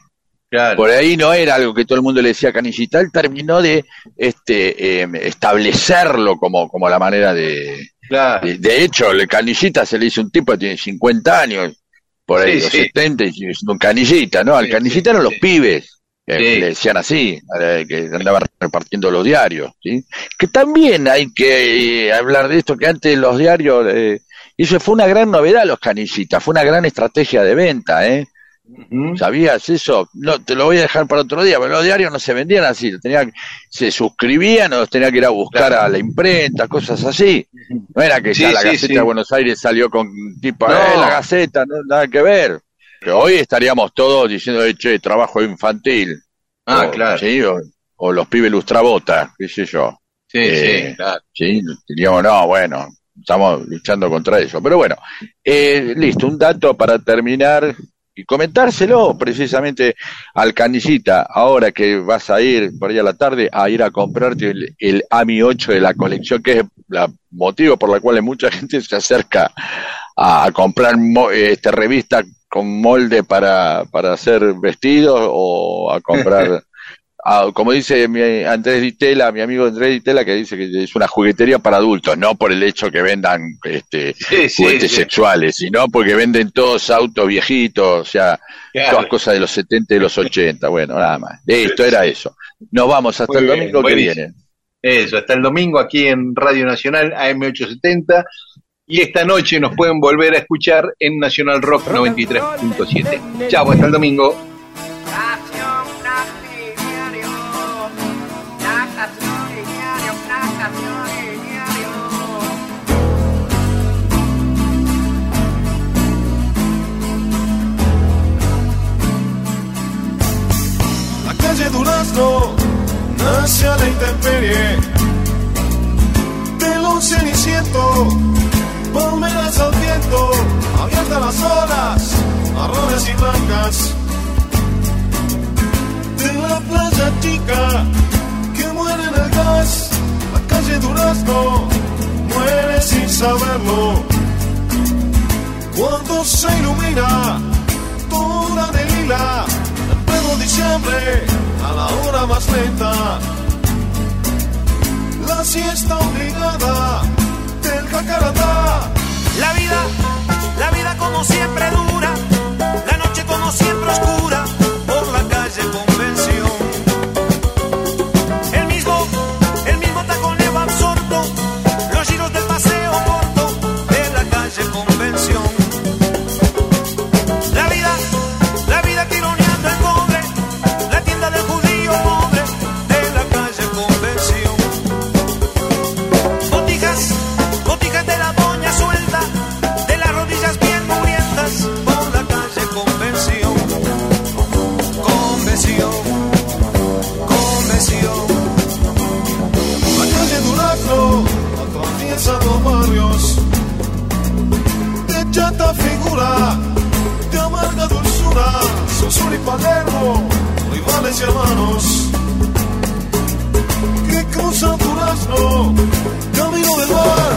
claro. Por ahí no era algo que todo el mundo le decía canillita, él terminó de este eh, establecerlo como, como la manera de, claro. de, de hecho, el canillita se le hizo un tipo que tiene 50 años, por ahí, Sí, los sí. 70, y es un canillita, ¿no? Al canillita eran los pibes, que le decían así, que andaban repartiendo los diarios, ¿sí? Que también hay que eh, hablar de esto, que antes los diarios, eh, y eso fue una gran novedad los canillitas, fue una gran estrategia de venta, ¿eh? ¿Sabías eso? No, te lo voy a dejar para otro día, pero los diarios no se vendían así, tenía, se suscribían o los tenía que ir a buscar Claro. a la imprenta, cosas así. No era que Sí, ya la sí, Gaceta sí. de Buenos Aires salió con tipo, No. eh, la Gaceta, no, nada que ver. Que hoy estaríamos todos diciendo, eh, che, trabajo infantil. Ah, o, claro. ¿sí? o, o los pibes lustrabota, qué sé yo. Sí, Eh, sí, claro. Sí, diríamos, no, bueno, estamos luchando contra eso. Pero bueno, eh, listo, un dato para terminar y comentárselo precisamente al canillita, ahora que vas a ir por ahí a la tarde a ir a comprarte el, el AMI 8 de la colección, que es el motivo por el cual mucha gente se acerca a, comprar este, revista con molde para, para hacer vestidos o a comprar a- como dice mi Andrés Ditela, mi amigo Andrés Ditela, que dice que es una juguetería para adultos, no por el hecho que vendan este, Sí, juguetes sí. sexuales, sino porque venden todos autos viejitos, o sea, Claro. todas cosas de los 70 y los 80, bueno, nada más. Listo, era eso. Nos vamos hasta Muy el bien, domingo que viene. Eso, hasta el domingo aquí en Radio Nacional AM870 y esta noche nos pueden volver a escuchar en Nacional Rock 93.7. Chao, hasta el domingo. Durazno nace a la intemperie del un ceniciento, palmeras al viento, abiertas las olas, marrones y blancas. De la playa chica que muere en el gas, la calle Durazno muere sin saberlo. Cuando se ilumina toda de lila, diciembre, a la hora más lenta. La siesta obligada del jacaratá. La vida, la vida como siempre dura, la noche como siempre Azul y Palermo, rivales y hermanos, que cruzan Durazno, camino del mar.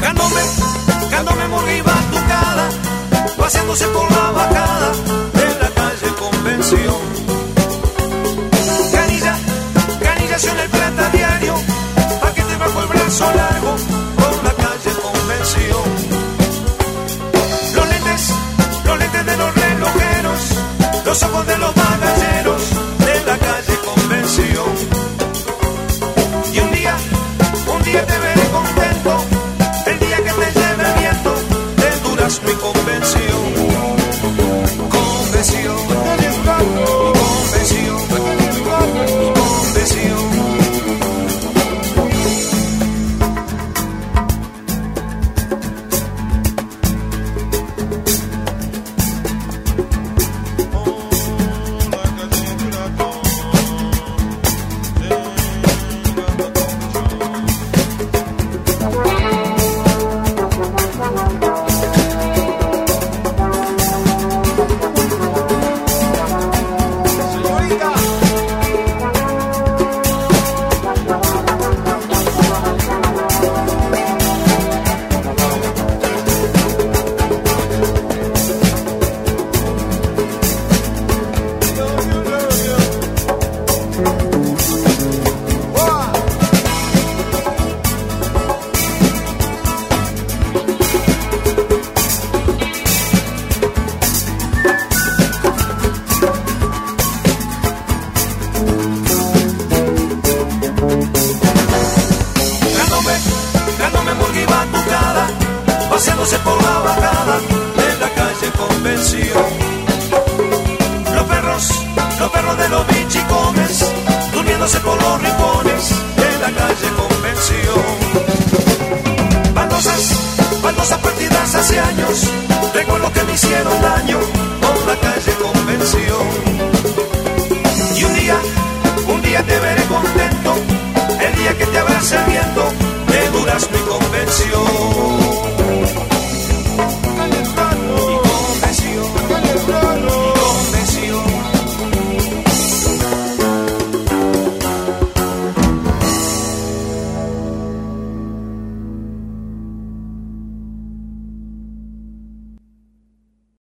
Canome, Canome Morriba, Ducada, paseándose por la